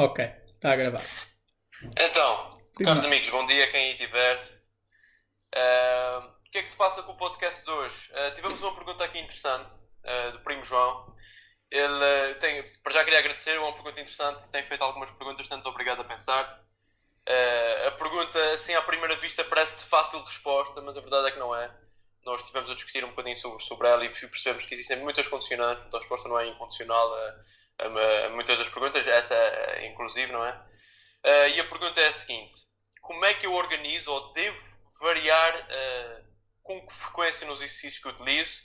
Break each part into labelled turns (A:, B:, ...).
A: Ok, está a gravar.
B: Então, caros amigos, bom dia quem aí estiver. Uh, o que é que se passa com o podcast de hoje? Uh, tivemos uma pergunta aqui interessante uh, do primo João. Ele tem, para já queria agradecer, é uma pergunta interessante, tem feito algumas perguntas, estamos obrigado a pensar. a pergunta, assim, à primeira vista, parece de fácil resposta, mas a verdade é que não é. Nós estivemos a discutir um bocadinho sobre, sobre ela e percebemos que existem muitas condicionantes, então a resposta não é incondicional a, muitas das perguntas, essa inclusive, não é? Uh, e a pergunta é a seguinte: como é que eu organizo ou devo variar uh, com que frequência nos exercícios que utilizo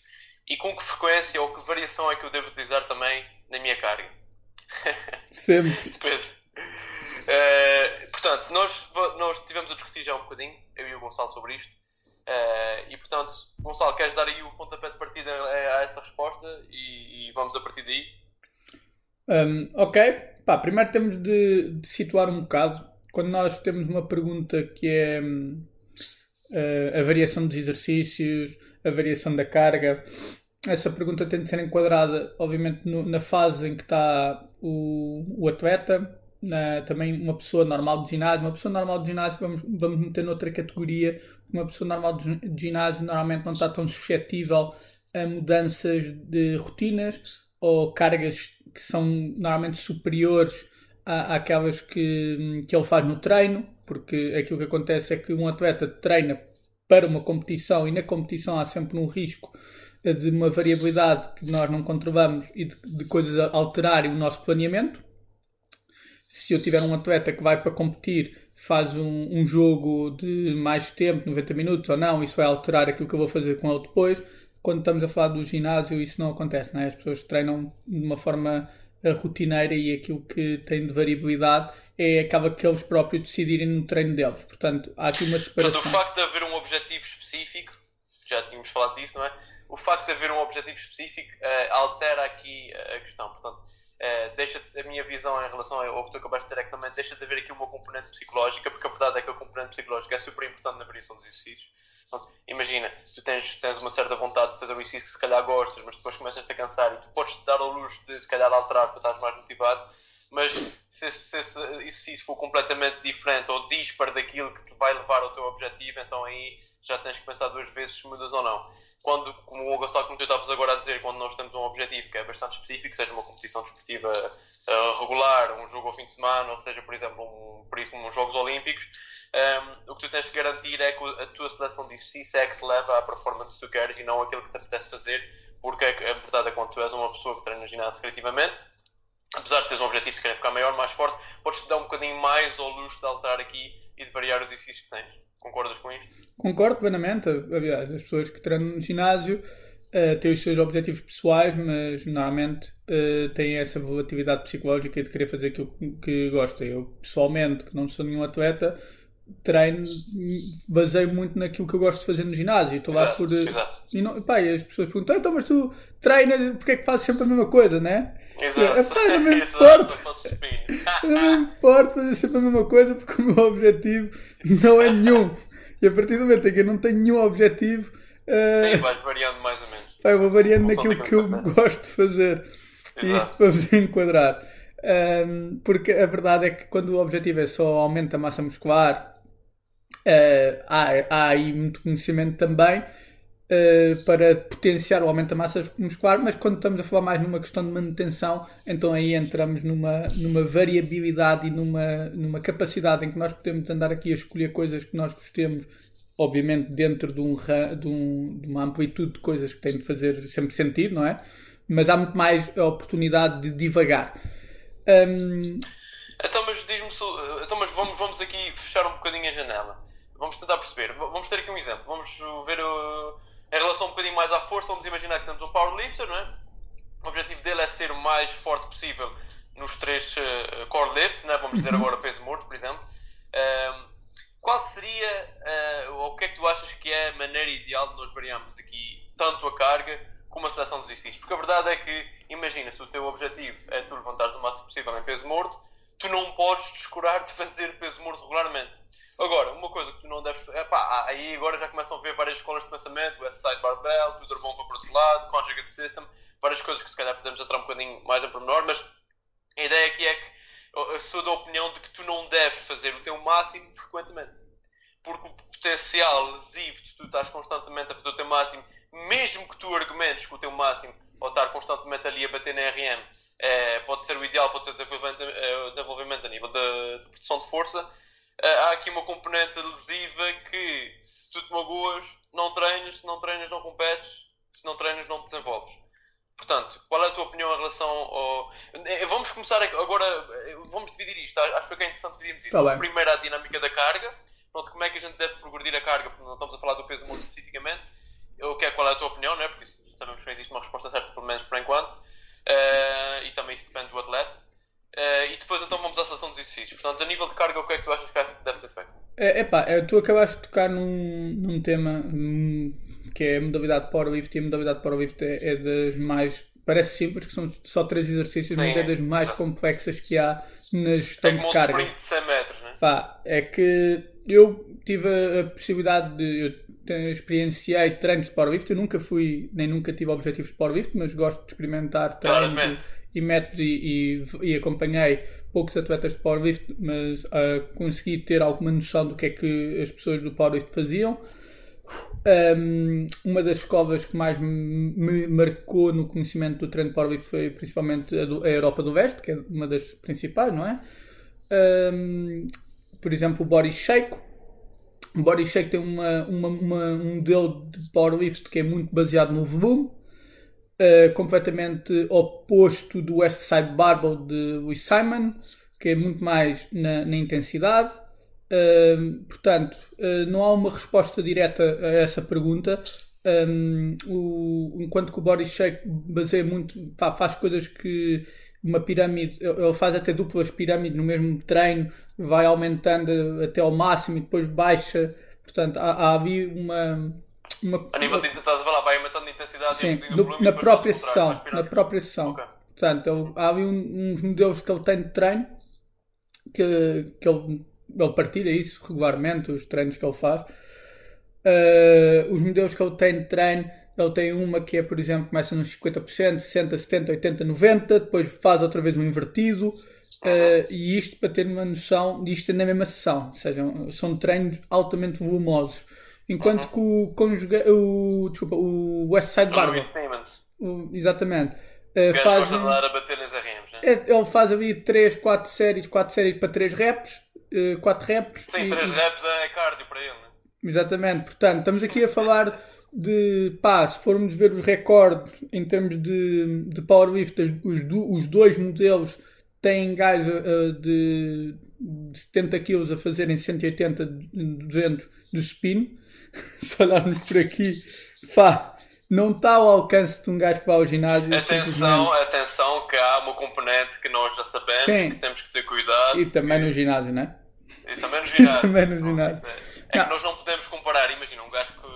B: e com que frequência ou que variação é que eu devo utilizar também na minha carga?
A: Sempre.
B: Pedro. Uh, portanto, nós, nós tivemos a discutir já um bocadinho, eu e o Gonçalo, sobre isto. Uh, e portanto, Gonçalo, queres dar aí o pontapé de partida a, a essa resposta e, e, vamos a partir daí?
A: Um, ok, Pá, primeiro temos de, de, situar um bocado. Quando nós temos uma pergunta que é uh, a variação dos exercícios, a variação da carga, essa pergunta tem de ser enquadrada, obviamente, no, na fase em que está o, o atleta, também uma pessoa normal de ginásio. Uma pessoa normal de ginásio vamos, vamos meter noutra categoria. Uma pessoa normal de ginásio normalmente não está tão suscetível a mudanças de rotinas ou cargas que são normalmente superiores à, àquelas que, que ele faz no treino, porque aquilo que acontece é que um atleta treina para uma competição e na competição há sempre um risco de uma variabilidade que nós não controlamos e de, de coisas alterarem o nosso planeamento. Se eu tiver um atleta que vai para competir, faz um, um jogo de mais tempo, 90 minutos ou não, isso vai alterar aquilo que eu vou fazer com ele depois quando estamos a falar do ginásio, isso não acontece, não é? As pessoas treinam de uma forma eh, rotineira e aquilo que tem de variabilidade é acaba que eles próprios decidirem no treino deles. Portanto, há aqui uma separação.
B: Portanto, o facto de haver um objetivo específico, já tínhamos falado disso, não é? O facto de haver um objetivo específico uh, altera aqui a questão. Portanto, uh, deixa a minha visão em relação ao que tu acabaste de ter é que também deixa de haver aqui uma componente psicológica, porque a verdade é que a componente psicológica é super importante na variação dos exercícios imagina, tu tens, tens uma certa vontade de fazer um exercício que se calhar gostas, mas depois começas a cansar e tu podes dar ao luxo de se calhar alterar para estar mais motivado, mas se, se esse exercício for completamente diferente ou dispar daquilo que te vai levar ao teu objetivo, então aí já tens que pensar duas vezes se mudas ou não. Quando, como o Gonçalo, como tu estavas agora a dizer, quando nós temos um objetivo que é bastante específico, seja uma competição desportiva uh, regular, um jogo ao fim de semana, ou seja, por exemplo, um, por exemplo, uns Jogos Olímpicos, um, o que tu tens que garantir é que a tua seleção de é que te leva à performance que tu queres e não aquilo que te apetece fazer, porque a verdade é que quando tu és uma pessoa que treina ginásio recreativamente, apesar de teres um objetivo de querer ficar maior, mais forte, podes-te dar um bocadinho mais ao luxo de alterar aqui e de variar os exercícios que tens. Concordas com isto?
A: Concordo plenamente. Aliás, as pessoas que treinam no ginásio uh, têm os seus objetivos pessoais, mas normalmente uh, têm essa volatilidade psicológica de querer fazer aquilo que gostam. Eu, pessoalmente, que não sou nenhum atleta, treino, baseio muito naquilo que eu gosto de fazer no ginásio. Estou lá por.
B: Exato.
A: E, não, pá, e as pessoas perguntam, então, mas tu treinas, porque é que fazes sempre a mesma coisa, né?
B: Exato.
A: É, pá, não me importa. não me importa fazer sempre a mesma coisa porque o meu objetivo não é nenhum. E a partir do momento em que eu não tenho nenhum objetivo.
B: Uh, Sim, vais variando mais ou menos.
A: Pá, eu vou variando naquilo que eu gosto de fazer. Exato. E isto para vos enquadrar. Um, porque a verdade é que quando o objetivo é só aumento da massa muscular, Uh, há, há aí muito conhecimento também uh, para potenciar o aumento da massa muscular, mas quando estamos a falar mais numa questão de manutenção, então aí entramos numa, numa variabilidade e numa, numa capacidade em que nós podemos andar aqui a escolher coisas que nós gostemos, obviamente dentro de, um, de, um, de uma amplitude de coisas que têm de fazer sempre sentido, não é? Mas há muito mais a oportunidade de divagar. Um...
B: Então, mas diz-me, então, mas vamos, vamos aqui fechar um bocadinho a janela vamos tentar perceber. Vamos ter aqui um exemplo. Vamos ver uh, em relação um bocadinho mais à força. Vamos imaginar que temos um powerlifter, não é? O objetivo dele é ser o mais forte possível nos três uh, core lifts, né? vamos dizer uhum. agora peso morto, por exemplo. Uh, qual seria, uh, ou o que é que tu achas que é a maneira ideal de nós variarmos aqui tanto a carga como a seleção dos exercícios? Porque a verdade é que, imagina, se o teu objetivo é tu levantares o máximo possível em peso morto, tu não podes descurar de fazer peso morto regularmente Agora, uma coisa que tu não deves. Epá, aí agora já começam a ver várias escolas de pensamento, o S-Side Barbell, tudo bom para o outro lado, Conjugate System, várias coisas que se calhar podemos entrar um bocadinho mais em pormenor, mas a ideia aqui é que eu sou da opinião de que tu não deves fazer o teu máximo frequentemente. Porque o potencial lesivo de tu estás constantemente a fazer o teu máximo, mesmo que tu argumentes que o teu máximo ou estar constantemente ali a bater na RM é, pode ser o ideal, pode ser o desenvolvimento, é, desenvolvimento a nível de, de produção de força, há aqui uma componente lesiva que se tu te magoas, não treinas, se não treinas não competes, se não treinas não te desenvolves. Portanto, qual é a tua opinião em relação ao. Eh, vamos começar agora, eh, vamos dividir isto. Acho que é interessante dividirmos isto.
A: Tá
B: Primeiro, a dinâmica da carga. Pronto, como é que a gente deve progredir a carga, porque não estamos a falar do peso muito especificamente. Eu quero qual é a tua opinião, não é? Porque sabemos que não existe uma resposta certa, pelo menos por enquanto. Uh, e também isso depende do atleta. Uh, e depois então vamos à seleção dos exercícios. Portanto, a nível de carga, o que é que tu achas que deve ser feito?
A: É, epá, tu acabaste de tocar num, num tema que é a modalidade powerlift e a modalidade powerlift é, é das mais parece simples, que são só três exercícios, Sim, mas é das mais complexas que há na gestão é de carga.
B: Um de 100 metros, né?
A: Pá, é que eu tive a, a possibilidade de. Eu experienciei treinos de powerlift, eu nunca fui, nem nunca tive objetivos de powerlift, mas gosto de experimentar treinos e, e, métodos e, e, e, acompanhei poucos atletas de powerlift, mas uh, consegui ter alguma noção do que é que as pessoas do powerlift faziam. Um, uma das escolas que mais me marcou no conhecimento do treino powerlift foi principalmente a, do, a, Europa do Leste, que é uma das principais, não é? Um, por exemplo, o Body Shake. O Body Shake tem uma, uma, uma, um modelo de powerlift que é muito baseado no volume, uh, completamente oposto do West Side Barbell de Louis Simon, que é muito mais na, na intensidade portanto, uh, não há uma resposta direta a essa pergunta. Um, o, enquanto que o body shake baseia muito, pá, faz coisas que uma pirâmide, ele faz até duplas pirâmides no mesmo treino, vai aumentando até ao máximo e depois baixa. Portanto, há, há ali uma,
B: uma. A nível de estás a falar, vai aumentando a intensidade
A: sim, do, volume, na própria sessão. Na própria sessão. Okay. Portanto, ele, há ali uns modelos que ele tem de treino que, que ele ele partilha isso regularmente, os treinos que ele faz. Uh, os modelos que ele tem de treino, ele tem uma que é, por exemplo, começa nos 50%, 60%, 70%, 80%, 90%, depois faz outra vez um invertido. Uh, e isto para ter uma noção disto é na mesma sessão, ou seja, são treinos altamente volumosos. Enquanto que o, conjuga, o, desculpa, o Westside Barber, exatamente, uh, faz, um,
B: a bater nas RMs, né?
A: É, ele faz ali 3, 4 séries, 4 séries para 3 reps, 4 eh, reps.
B: Sim, 3 reps é cardio para ele, né?
A: Exatamente, portanto, estamos aqui a falar de pá, se formos ver os recordes em termos de, de powerlift, os, os dois modelos têm gajos uh, de, de 70 kg a fazerem 180, 200 de spin. se olharmos por aqui, pá, não está ao alcance de um gajo que vai ao ginásio.
B: Atenção, atenção, que há uma componente que nós já sabemos Sim. que temos que ter cuidado.
A: E também no ginásio, não é?
B: E também no ginásio.
A: também no ginásio.
B: É, é que nós não podemos comparar, imagina, um gajo que,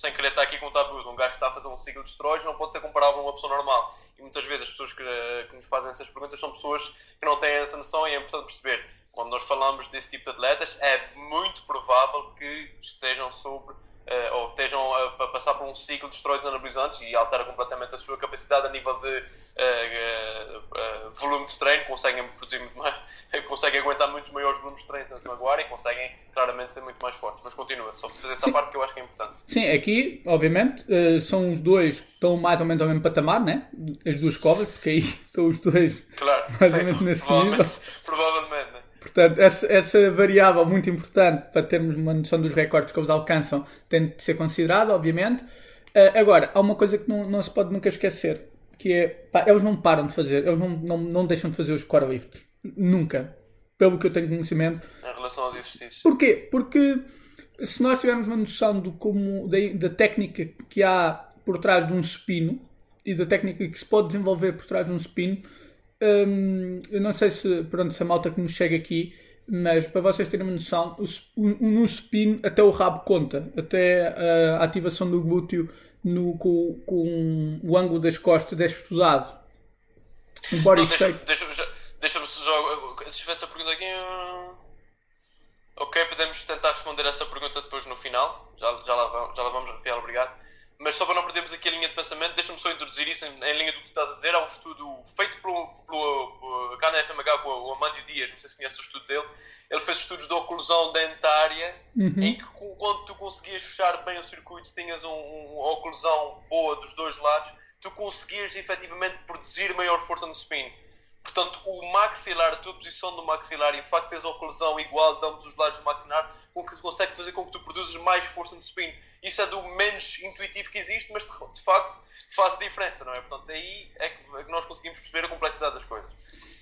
B: sem querer estar aqui com tabus, um gajo que está a fazer um ciclo de esteroides não pode ser comparável a uma pessoa normal. E muitas vezes as pessoas que, que nos fazem essas perguntas são pessoas que não têm essa noção e é importante perceber. Quando nós falamos desse tipo de atletas, é muito provável que estejam sobre uh, ou estejam a, a, passar por um ciclo de esteroides anabolizantes e altera completamente a sua capacidade a nível de uh, uh, volume de treino, conseguem produzir muito mais, conseguem aguentar muitos maiores volumes de treino sem se magoar e conseguem claramente ser muito mais fortes. Mas continua, só para fazer essa Sim. parte que eu acho que é importante.
A: Sim, aqui, obviamente, são os dois que estão mais ou menos ao mesmo patamar, né? As duas covas, porque aí estão os dois
B: claro,
A: mais ou menos nesse nível.
B: Provavelmente?
A: Portanto, essa, essa, variável muito importante para termos uma noção dos recordes que eles alcançam tem de ser considerada, obviamente. Uh, agora, há uma coisa que não, não, se pode nunca esquecer, que é, pá, eles não param de fazer, eles não, não, não deixam de fazer os core lifts. Nunca. Pelo que eu tenho conhecimento.
B: Em relação aos exercícios.
A: Porquê? Porque se nós tivermos uma noção do como, da, da técnica que há por trás de um supino e da técnica que se pode desenvolver por trás de um supino, Hum, eu não sei se, pronto, se a malta que nos chega aqui, mas para vocês terem uma noção, no spin até o rabo conta, até a ativação do glúteo no, com, com o ângulo das costas é estudado.
B: O body não, shape. Deixa-me deixa, deixa só. Se essa pergunta aqui. Ok, podemos tentar responder essa pergunta depois no final. Já, já, lá, vamos, já lá vamos, Rafael, obrigado. Mas só para não perdermos aqui a linha de pensamento, deixa-me só introduzir isso em, em, linha do que tu estás a dizer. Há um estudo feito pelo, pelo, pelo cá na FMH, com o Amandio Dias, não sei se conheces o estudo dele. Ele fez estudos de oclusão dentária, uhum. em que quando tu conseguias fechar bem o circuito, tinhas um, um, uma oclusão boa dos dois lados, tu conseguias efetivamente produzir maior força no spin. Portanto, o maxilar, a tua posição do maxilar e o facto de teres a oclusão igual de ambos os lados do maxilar, com que consegue fazer com que tu produzas mais força no spin. Isso é do menos intuitivo que existe, mas de, facto faz diferença, não é? Portanto, aí é que, é nós conseguimos perceber a complexidade das coisas.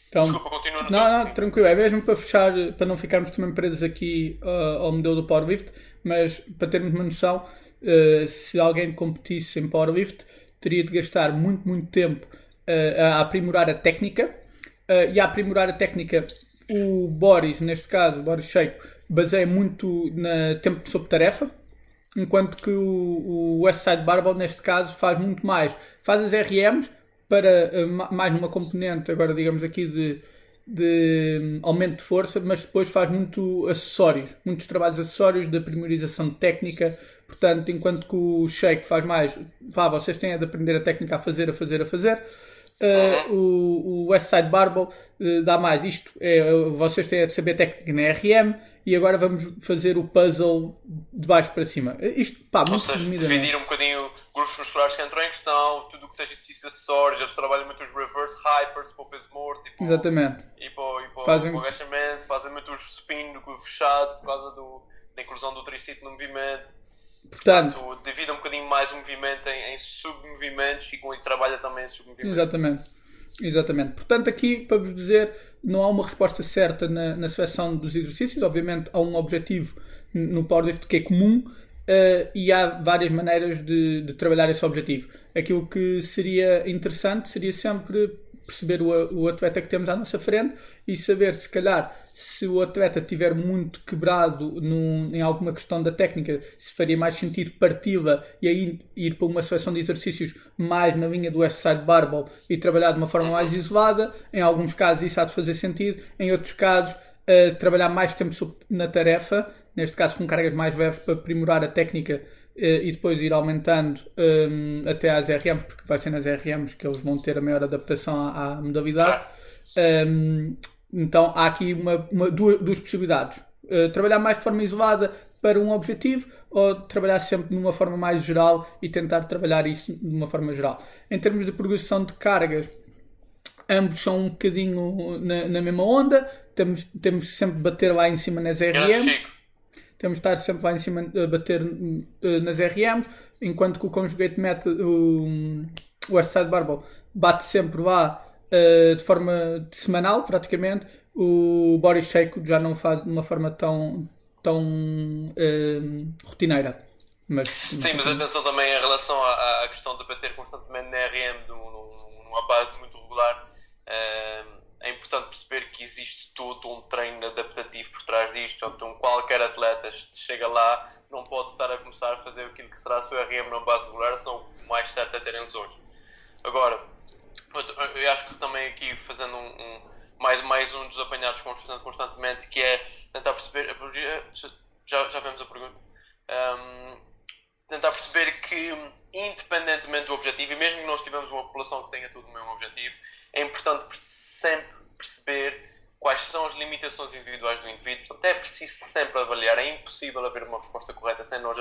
A: Então, Desculpa, continua no Não, não, tranquilo. É mesmo para fechar, para não ficarmos também presos aqui uh, ao modelo do Powerlift, mas para termos uma noção, uh, se alguém competisse em Powerlift, teria de gastar muito, muito tempo uh, a aprimorar a técnica. E a aprimorar a técnica, o Boris, neste caso, o Boris Sheiko, baseia muito no tempo sob tarefa, enquanto que o, o Westside Barbell, neste caso, faz muito mais. Faz as RMs para uh, mais numa componente, agora digamos aqui, de, de um, aumento de força, mas depois faz muito acessórios, muitos trabalhos acessórios de primorização técnica. Portanto, enquanto que o Shake faz mais, vá, vocês têm de aprender a técnica a fazer, a fazer, a fazer. Uh, o, o Westside Barbell uh, dá mais isto. É, vocês têm de saber técnica na RM e agora vamos fazer o puzzle de baixo para cima. Isto, pá, muito
B: seja, dividir um bocadinho grupos musculares que entram em questão, tudo o que seja exercícios acessórios, eles trabalham muito os reverse hypers para o peso morto e para,
A: Exatamente.
B: E para, e para, fazem... o agachamento, fazem muito os spin do fechado por causa do, da inclusão do tricito no movimento.
A: Portanto,
B: Portanto divide um bocadinho mais o movimento em, em submovimentos e com isso trabalha também em submovimentos.
A: Exatamente. Exatamente. Portanto, aqui para vos dizer, não há uma resposta certa na, na seleção dos exercícios. Obviamente, há um objetivo no powerlift que é comum uh, e há várias maneiras de, de, trabalhar esse objetivo. Aquilo que seria interessante seria sempre perceber o, o atleta que temos à nossa frente e saber, se calhar, se o atleta tiver muito quebrado num, em alguma questão da técnica, se faria mais sentido parti-la e aí ir para uma seleção de exercícios mais na linha do Westside Barbell e trabalhar de uma forma mais isolada. Em alguns casos isso há de fazer sentido, em outros casos uh, trabalhar mais tempo na tarefa, neste caso com cargas mais leves para aprimorar a técnica uh, e depois ir aumentando um, até às RMs, porque vai ser nas RMs que eles vão ter a maior adaptação à, à modalidade. Um, então há aqui uma, uma duas, duas, possibilidades. Uh, trabalhar mais de forma isolada para um objetivo ou trabalhar sempre de uma forma mais geral e tentar trabalhar isso de uma forma geral. Em termos de progressão de cargas, ambos são um bocadinho na, na mesma onda. Temos, temos sempre de bater lá em cima nas RMs. Temos de estar sempre lá em cima a bater uh, nas RMs, enquanto que o Conjugate Method, o, o Westside Barbell, bate sempre lá uh, de forma semanal, praticamente. O Boris Sheiko já não faz de uma forma tão, tão uh, rotineira. Mas,
B: Sim, mas atenção também em relação à, à questão de bater constantemente na RM numa base muito regular. Uh, é importante perceber que existe todo um treino adaptativo por trás disto. Então, qualquer atleta chega lá, não pode estar a começar a fazer aquilo que será a sua RM numa base regular, são mais certo a terem lesões. Agora, eu acho que também aqui fazendo um, um, mais, mais um dos apanhados constantemente, que é tentar perceber. Já, já vemos a pergunta. Um, tentar perceber que, independentemente do objetivo, e mesmo que nós tivermos uma população que tenha tudo o mesmo objetivo, é importante sempre perceber quais são as limitações individuais do indivíduo. Portanto, é preciso sempre avaliar. É impossível haver uma resposta correta sem nós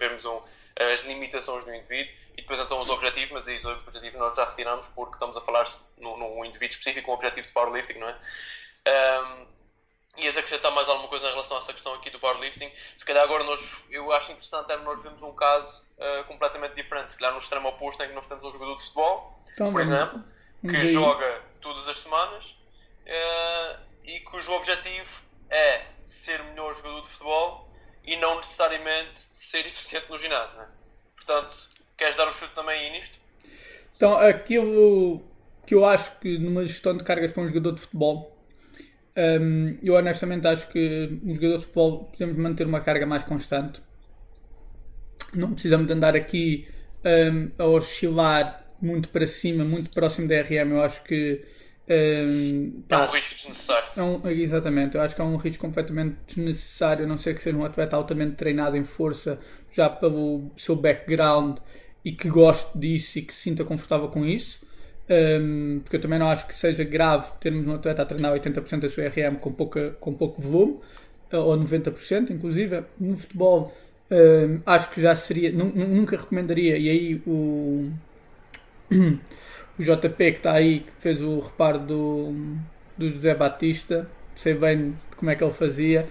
B: vermos um, as limitações do indivíduo e depois então os objetivos, mas aí os objetivos nós já retiramos porque estamos a falar num, num indivíduo específico, um objetivo de powerlifting, não é? Um, ias acrescentar mais alguma coisa em relação a essa questão aqui do powerlifting? Se calhar agora nós, eu acho interessante é nós vemos um caso uh, completamente diferente. Se calhar no extremo oposto em que nós temos um jogador de futebol, então, por exemplo, que joga todas as semanas uh, e cujo objetivo é ser melhor jogador de futebol e não necessariamente ser eficiente no ginásio. Né? Portanto, queres dar o um chute também aí nisto?
A: Então, aquilo que eu acho que numa gestão de cargas para um jogador de futebol, um, eu honestamente acho que um jogador de futebol podemos manter uma carga mais constante. Não precisamos de andar aqui um, a oscilar muito para cima, muito próximo da RM. Eu acho que
B: um, pá, é um risco desnecessário. É
A: um, exatamente, eu acho que é um risco completamente desnecessário, a não ser que seja um atleta altamente treinado em força, já pelo seu background e que goste disso e que se sinta confortável com isso. Um, porque eu também não acho que seja grave termos um atleta a treinar 80% da sua RM com, pouca, com pouco volume, ou 90%, inclusive. No futebol, um, acho que já seria, nunca recomendaria, e aí o, o JP que está aí, que fez o reparo do, do José Batista, sei bem como é que ele fazia.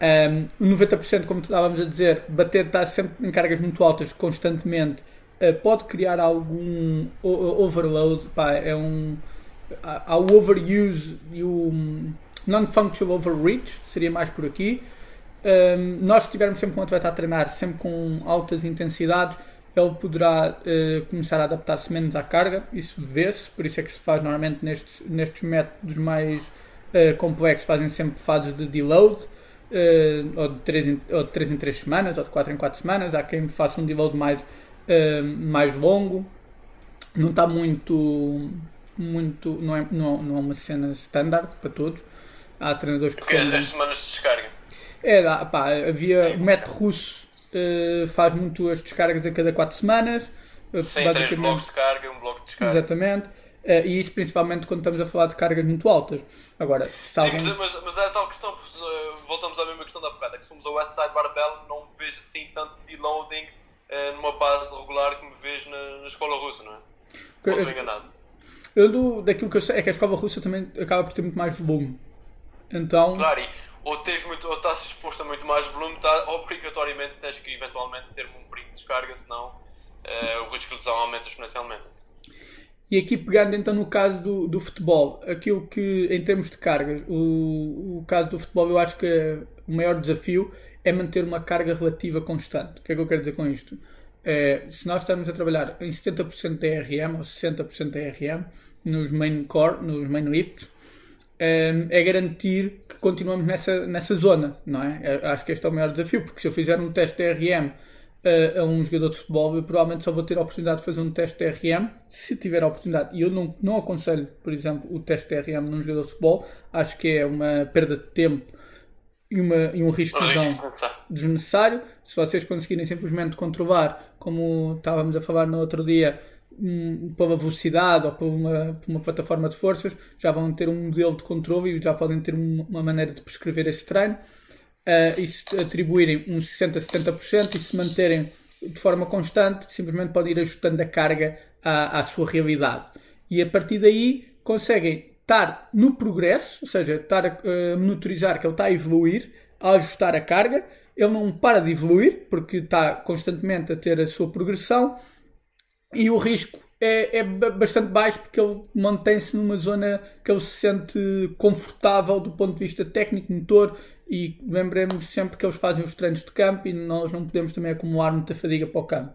A: Um, 90%, como estávamos a dizer, bater está sempre em cargas muito altas constantemente uh, pode criar algum overload. Pá, é um, há o overuse e o non-functional overreach, seria mais por aqui. Um, nós, se tivermos sempre um atleta a treinar, sempre com altas intensidades, ele poderá uh, começar a adaptar-se menos à carga, isso vê-se, por isso é que se faz normalmente nestes, nestes métodos mais uh, complexos, fazem sempre fases de deload, uh, ou, de 3 em, ou de 3 em 3 semanas, ou de 4 em 4 semanas, há quem faça um deload mais, mais longo, não está muito, muito não, é, não, não é uma cena standard para todos, há treinadores que...
B: Porque as semanas de descarga.
A: É, pá, havia o método russo uh, faz muito as descargas a cada 4 semanas.
B: Uh, Sim, basicamente, três blocos de carga e um bloco de descarga.
A: Exatamente. Uh, e isso principalmente quando estamos a falar de cargas muito altas. Agora,
B: Sim, algum... mas, mas, mas é a tal questão, voltamos à mesma questão da bocada, é que se formos ao Westside Barbell não vejo assim tanto deloading uh, numa base regular como vejo na, na escola russa, não é? Okay, não estou enganado.
A: Eu do, daquilo que eu sei é que a escola russa também acaba por ter muito mais volume. Então.
B: Claro, e ou, tens muito, ou estás exposto a muito mais volume, tá, obrigatoriamente tens que eventualmente ter um brinco de descarga, senão uh, o risco de lesão aumenta exponencialmente.
A: E aqui pegando então no caso do, do futebol, aquilo que em termos de cargas, o, o caso do futebol eu acho que o maior desafio é manter uma carga relativa constante. O que é que eu quero dizer com isto? É, se nós estamos a trabalhar em 70% de RM ou 60% de RM nos main core, nos main lifts, é garantir que continuamos nessa, nessa zona, não é? Acho que este é o maior desafio, porque se eu fizer um teste de RM a, a um jogador de futebol, eu provavelmente só vou ter a oportunidade de fazer um teste de RM, se tiver a oportunidade. E eu não, não aconselho, por exemplo, o teste de RM num jogador de futebol, acho que é uma perda de tempo e, uma, e um risco desnecessário. Se vocês conseguirem simplesmente controlar, como estávamos a falar no outro dia, um, pela velocidade ou por uma, por uma, plataforma de forças, já vão ter um modelo de controle e já podem ter uma maneira de prescrever esse treino. Uh, e se atribuírem uns 60%, 70% e se manterem de forma constante, simplesmente podem ir ajustando a carga à, à sua realidade. E a partir daí conseguem estar no progresso, ou seja, estar a uh, monitorizar que ele está a evoluir, a ajustar a carga. Ele não para de evoluir, porque está constantemente a ter a sua progressão e o risco é, é bastante baixo porque ele mantém-se numa zona que ele se sente confortável do ponto de vista técnico, motor e lembremos sempre que eles fazem os treinos de campo e nós não podemos também acumular muita fadiga para o campo.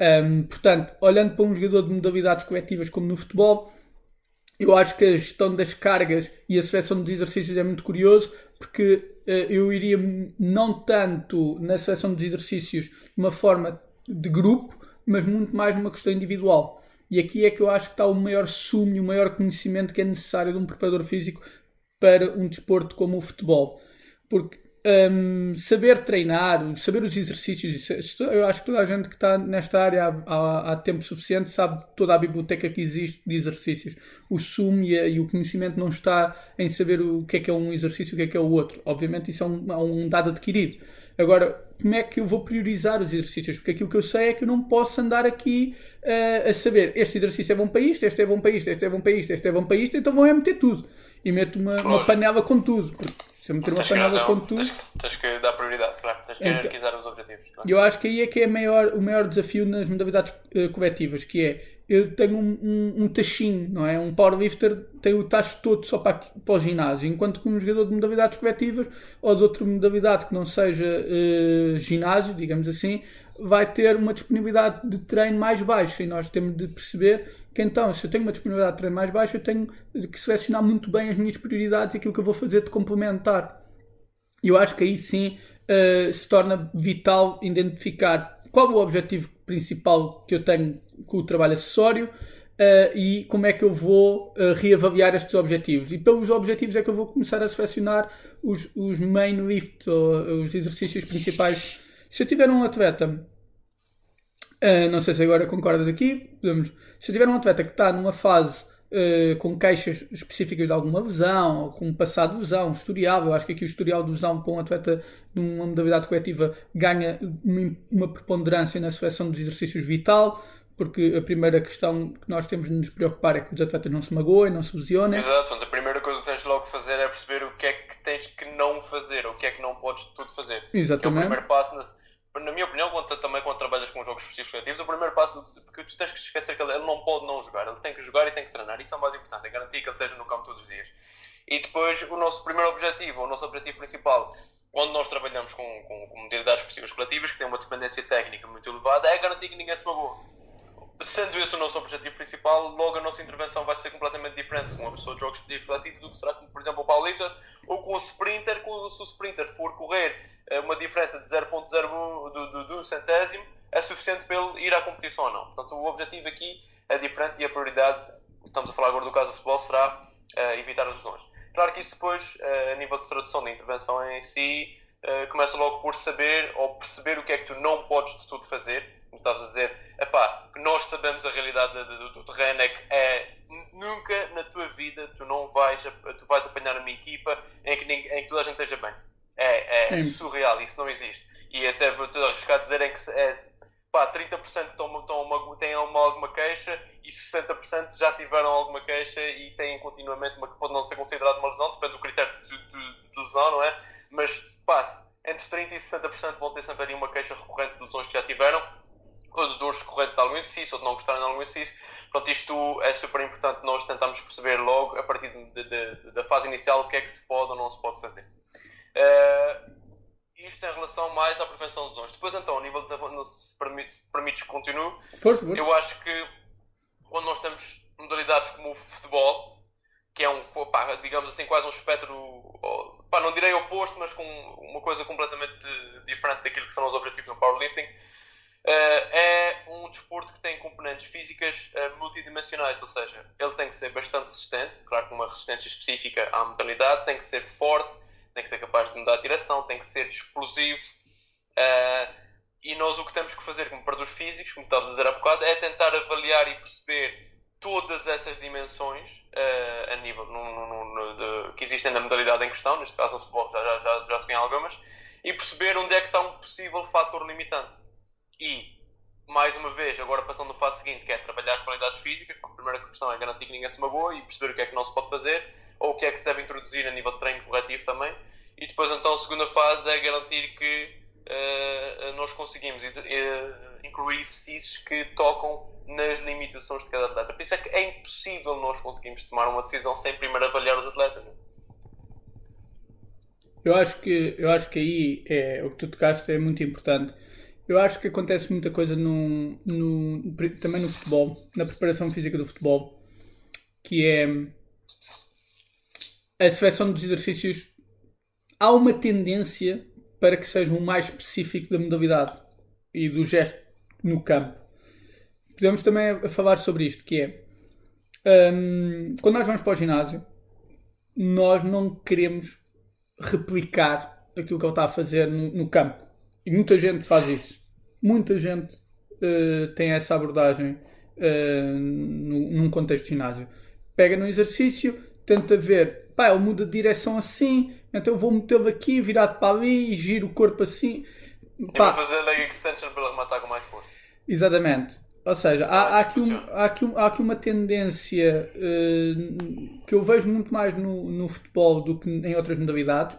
A: Um, portanto, olhando para um jogador de modalidades coletivas como no futebol, eu acho que a gestão das cargas e a seleção dos exercícios é muito curioso porque uh, eu iria não tanto na seleção dos exercícios de uma forma de grupo, mas muito mais numa questão individual. E aqui é que eu acho que está o maior sumo e o maior conhecimento que é necessário de um preparador físico para um desporto como o futebol. Porque um, saber treinar, saber os exercícios, eu acho que toda a gente que está nesta área há, há, há, tempo suficiente sabe toda a biblioteca que existe de exercícios. O sumo e, e, o conhecimento não está em saber o que é que é um exercício e o que é que é o outro. Obviamente isso é um, é um dado adquirido. Agora, como é que eu vou priorizar os exercícios? Porque aquilo que eu sei é que eu não posso andar aqui uh, a saber este exercício é bom para isto, este é bom para isto, este é bom para isto, este é bom para isto, então vou é meter tudo. E meto uma, uma panela com tudo. Porque se eu meter uma panela com tudo.
B: Tens, tens, que dar prioridade, claro. Tens que então, hierarquizar os objetivos. Claro.
A: Eu acho que aí é que é maior, o maior desafio nas modalidades uh, coletivas, que é eu tenho um, um, um, tachinho, não é? Um powerlifter tem o tacho todo só para, para o ginásio, enquanto que um jogador de modalidades coletivas ou de outra modalidade que não seja uh, ginásio, digamos assim, vai ter uma disponibilidade de treino mais baixa e nós temos de perceber que então, se eu tenho uma disponibilidade de treino mais baixa, eu tenho que selecionar muito bem as minhas prioridades e aquilo que eu vou fazer de complementar. Eu acho que aí sim uh, se torna vital identificar qual o objetivo principal que eu tenho com o trabalho acessório uh, e como é que eu vou uh, reavaliar estes objetivos. E pelos objetivos é que eu vou começar a selecionar os, os main lift, ou, os exercícios principais. Se eu tiver um atleta Uh, não sei se agora concordas aqui. Podemos, se eu tiver um atleta que está numa fase uh, com queixas específicas de alguma lesão, ou com um passado de lesão, um historial, eu acho que aqui o historial de lesão para um atleta numa modalidade coletiva ganha uma, preponderância na seleção dos exercícios vital porque a primeira questão que nós temos de nos preocupar é que os atletas não se magoem, não se lesionem.
B: Exato, a primeira coisa que tens logo que fazer é perceber o que é que tens que não fazer, o que é que não podes tudo fazer.
A: Exatamente. Que é o
B: primeiro passo, na, na minha opinião, quando, também quando trabalhas com jogos esportivos coletivos, o primeiro passo, porque tu tens que esquecer que ele, ele não pode não jogar, ele tem que jogar e tem que treinar, isso é o mais importante, é garantir que ele esteja no campo todos os dias. E depois, o nosso primeiro objetivo, o nosso objetivo principal, quando nós trabalhamos com, com, com modalidades esportivas coletivas, que têm uma dependência técnica muito elevada, é garantir que ninguém se magoe sendo esse o nosso objetivo principal, logo a nossa intervenção vai ser completamente diferente com uma pessoa de jogos refletidos do que será, por exemplo, o Paulista ou com o Sprinter, se o Sprinter for correr eh, uma diferença de 0.01 do, do, do centésimo, é suficiente para ele ir à competição ou não. Portanto, o objetivo aqui é diferente e a prioridade, estamos a falar agora do caso do futebol, será uh, evitar as lesões. Claro que isso depois, uh, a nível de tradução da intervenção em si, uh, começa logo por saber ou perceber o que é que tu não podes de tudo fazer como estavas a dizer, epá, que nós sabemos a realidade do, do, terreno é que é, nunca na tua vida tu não vais, tu vais apanhar uma equipa em que, em que toda a gente esteja bem. É, é surreal, isso não existe. E até vou-te arriscar a dizer em que é, pá, 30% estão, estão uma, têm uma, alguma queixa e 60% já tiveram alguma queixa e têm continuamente uma que pode não ser considerada uma lesão, depende do critério de, de, de lesão, não é? Mas, pá, entre 30% e 60% vão ter sempre ali uma queixa recorrente de lesões que já tiveram dores correntes de algum exercício, ou de não gostarem de algum exercício. Portanto, isto é super importante nós tentarmos perceber logo, a partir de, de, da fase inicial, o que é que se pode ou não se pode fazer. Uh, isto em relação mais à prevenção de lesões. Depois, então, a nível de se permite, se permites que continue,
A: força, força.
B: eu acho que quando nós temos modalidades como o futebol, que é um, pá, digamos assim, quase um espectro, pá, não direi oposto, mas com uma coisa completamente diferente daquilo que são os objetivos no powerlifting, é um desporto que tem componentes físicas uh, multidimensionais, ou seja, ele tem que ser bastante resistente, claro com uma resistência específica à modalidade, tem que ser forte, tem que ser capaz de mudar a direção, tem que ser explosivo. Uh, e nós o que temos que fazer como produtos físicos, como estavas a dizer há bocado, é tentar avaliar e perceber todas essas dimensões a nível que existem na modalidade em questão, neste caso o futebol já, já, já, já tem algumas, e perceber onde é que está um possível fator limitante. E, mais uma vez, agora passando à fase seguinte, que é trabalhar as qualidades físicas, a primeira questão é garantir que ninguém se magoa e perceber o que é que não se pode fazer, ou o que é que se deve introduzir a nível de treino corretivo também. E depois, então, a segunda fase é garantir que uh, nós conseguimos uh, incluir exercícios que tocam nas limitações de cada atleta. Por isso é que é impossível nós conseguirmos tomar uma decisão sem primeiro avaliar os atletas.
A: Eu acho que, eu acho que aí é, o que tu tocaste é muito importante eu acho que acontece muita coisa no, no, também no futebol, na preparação física do futebol, que é a seleção dos exercícios. Há uma tendência para que seja o mais específico da modalidade e do gesto no campo. Podemos também falar sobre isto, que é um, quando nós vamos para o ginásio, nós não queremos replicar aquilo que ele está a fazer no, no campo. E muita gente faz isso muita gente uh, tem essa abordagem uh, no, num contexto de ginásio. Pega no exercício, tenta ver, pá, ele muda de direção assim, então eu vou metê-lo aqui, virado para ali, giro o corpo assim.
B: Pá. E vou fazer leg extension para ele rematar com mais força.
A: Exatamente. Ou seja, há, há, aqui, um, há, aqui, um, há aqui uma tendência uh, que eu vejo muito mais no, no futebol do que em outras modalidades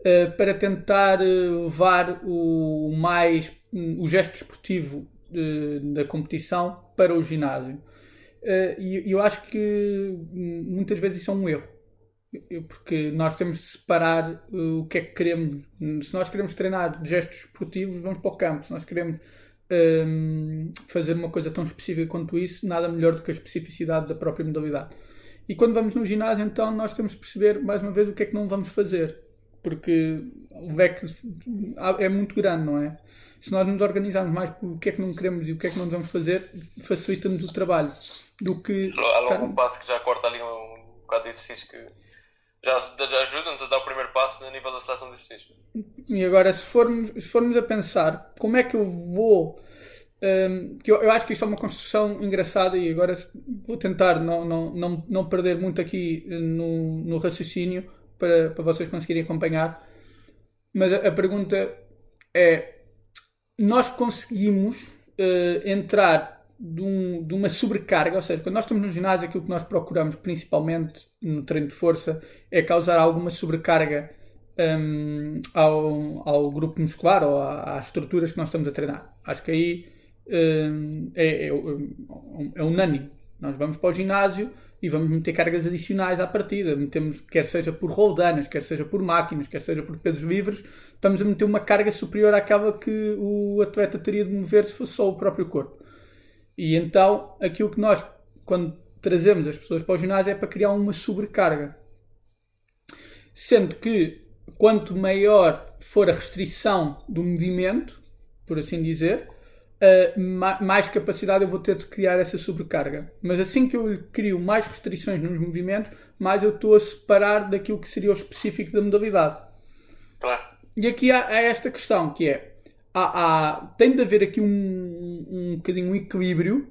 A: uh, para tentar levar o mais o gesto desportivo de, da competição para o ginásio. E eu acho que muitas vezes isso é um erro. Porque nós temos de separar o que é que queremos. Se nós queremos treinar gestos esportivos, vamos para o campo. Se nós queremos ehm, fazer uma coisa tão específica quanto isso, nada melhor do que a especificidade da própria modalidade. E quando vamos no ginásio, então, nós temos de perceber, mais uma vez, o que é que não vamos fazer. Porque o leque é muito grande, não é? se nós nos organizarmos mais por o que é que não queremos e o que é que não devemos fazer, facilita-nos o trabalho. Do que.
B: Há logo um passo que já corta ali um, bocado de exercício que já, já ajuda-nos a dar o primeiro passo no nível da seleção de exercício.
A: E agora, se formos, se formos a pensar como é que eu vou um, que eu, eu, acho que isto é uma construção engraçada e agora vou tentar não, não, não, não perder muito aqui no, no raciocínio para, para vocês conseguirem acompanhar. Mas a, a pergunta é: nós conseguimos uh, entrar de, um, de, uma sobrecarga, ou seja, quando nós estamos no ginásio, aquilo que nós procuramos principalmente no treino de força é causar alguma sobrecarga um, ao, ao grupo muscular ou às estruturas que nós estamos a treinar. Acho que aí um, é, é, é unânime. Nós vamos para o ginásio e vamos meter cargas adicionais à partida. Metemos, quer seja por roldanas, quer seja por máquinas, quer seja por pesos livres, estamos a meter uma carga superior àquela que o atleta teria de mover se fosse só o próprio corpo. E então, aquilo que nós, quando trazemos as pessoas para o ginásio, é para criar uma sobrecarga. Sendo que quanto maior for a restrição do movimento, por assim dizer, uh, mais capacidade eu vou ter de criar essa sobrecarga. Mas assim que eu crio mais restrições nos movimentos, mais eu estou a separar daquilo que seria o específico da modalidade.
B: Claro.
A: E aqui há, há esta questão que é há, há, tem de haver aqui um, um bocadinho um equilíbrio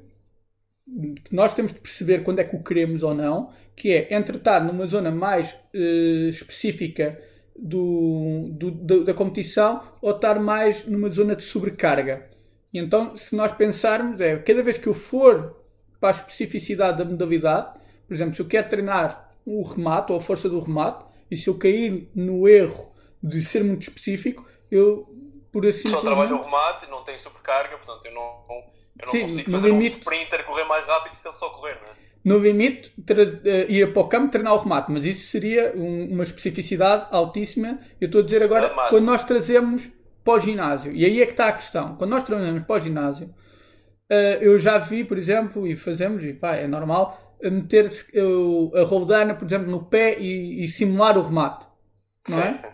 A: que nós temos de perceber quando é que o queremos ou não, que é entre estar numa zona mais uh, específica do, do, do, da competição ou estar mais numa zona de sobrecarga. E então, se nós pensarmos, é cada vez que eu for para a especificidade da modalidade, por exemplo, se eu quero treinar o remate ou a força do remate, e se eu cair no erro de ser muito específico, eu por assim
B: Só trabalho o remate, não tem sobrecarga, portanto eu não, eu não Sim, consigo fazer limite, um sprinter correr mais rápido se ele só correr, não é?
A: No limite, uh, ir para o campo treinar o remate, mas isso seria um, uma especificidade altíssima. Eu estou a dizer agora, é quando nós trazemos para o ginásio, e aí é que está a questão, quando nós trazemos para o ginásio, uh, eu já vi, por exemplo, e fazemos, e pá, é normal, meter uh, a roldana, por exemplo, no pé e, e simular o remate. Não sim, é? Sim.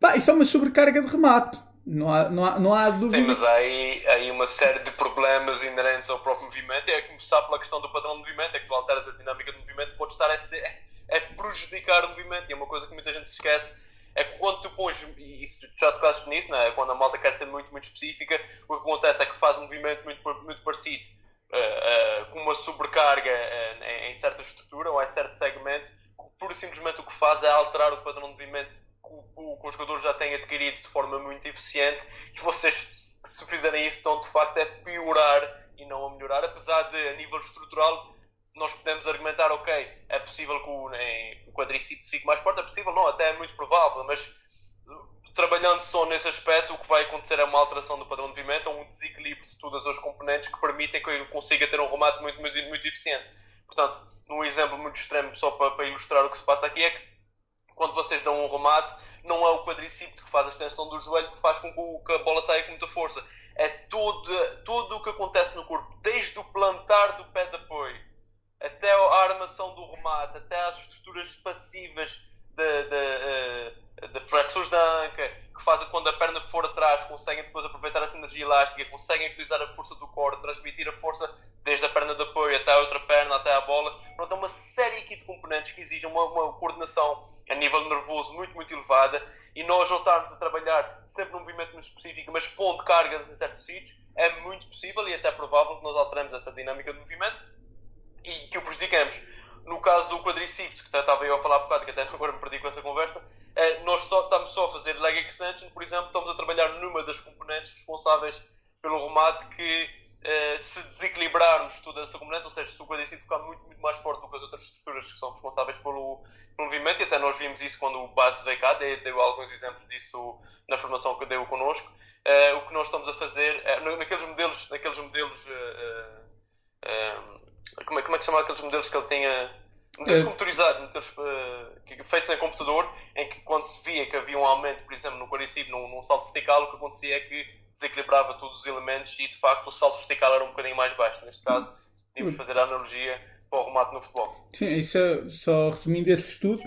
A: Pá, isso é uma sobrecarga de remate. Não há, não há, não há dúvida.
B: Sim, mas há aí, aí uma série de problemas inerentes ao próprio movimento. É começar pela questão do padrão de movimento, é que tu alteras a dinâmica do movimento, pode estar a, ser, a prejudicar o movimento. E é uma coisa que muita gente se esquece. É que quando tu pões, e isso já tocaste nisso, né? quando a malta quer ser muito, muito específica, o que acontece é que faz um movimento muito, muito parecido, uh, uh, com uma sobrecarga uh, em, em certa estrutura ou em certo segmento, pura simplesmente o que faz é alterar o padrão de movimento o, que os jogadores já têm adquirido de forma muito eficiente e vocês, se fizerem isso, estão de facto a piorar e não a melhorar, apesar de, a nível estrutural, nós podemos argumentar, ok, é possível que o, em, o quadricípede fique mais forte, é possível, não, até é muito provável, mas trabalhando só nesse aspecto, o que vai acontecer é uma alteração do padrão de movimento, um desequilíbrio de todas as componentes que permitem que ele consiga ter um remate muito, muito, muito eficiente. Portanto, num exemplo muito extremo, só para, para ilustrar o que se passa aqui, é que quando vocês dão um remate, não é o quadricípio que faz a extensão do joelho que faz com que a bola saia com muita força. É tudo, tudo o que acontece no corpo, desde o plantar do pé de apoio até a armação do remate, até às estruturas passivas de, de, eh, de flexores da anca, que fazem quando a perna for atrás, conseguem depois aproveitar essa energia elástica, conseguem utilizar a força do core, transmitir a força desde a perna de apoio até a outra perna, até a bola. Pronto, é uma série aqui de componentes que exigem uma, uma coordenação a nível nervoso muito, muito elevada e nós voltarmos a trabalhar sempre num movimento muito específico, mas pondo cargas em certos sítios, é muito possível e até provável que nós alteremos essa dinâmica do movimento e que o prejudicamos. No caso do quadricípede, que estava eu a falar há bocado, que até agora me perdi com essa conversa, é, nós só, estamos só a fazer leg extension, por exemplo, estamos a trabalhar numa das componentes responsáveis pelo remate que Uh, se desequilibrarmos toda essa componente, ou seja, se o quadricípede ficar muito, muito mais forte do que as outras estruturas que são responsáveis pelo, pelo movimento, e até nós vimos isso quando o base veio cá, deu, alguns exemplos disso na formação que deu connosco. Uh, o que nós estamos a fazer, naqueles modelos, naqueles modelos como, é, como é que chama aqueles modelos que ele tinha? Modelos computadorizados, modelos feitos em computador, em que quando se via que havia um aumento, por exemplo, no quadricípede, num, num salto vertical, o que acontecia é que desequilibrava todos os elementos e de facto o salto vertical era um bocadinho mais baixo. Neste caso, podíamos fazer a analogia para o remate no futebol.
A: Sim, isso é, só resumindo esse estudo.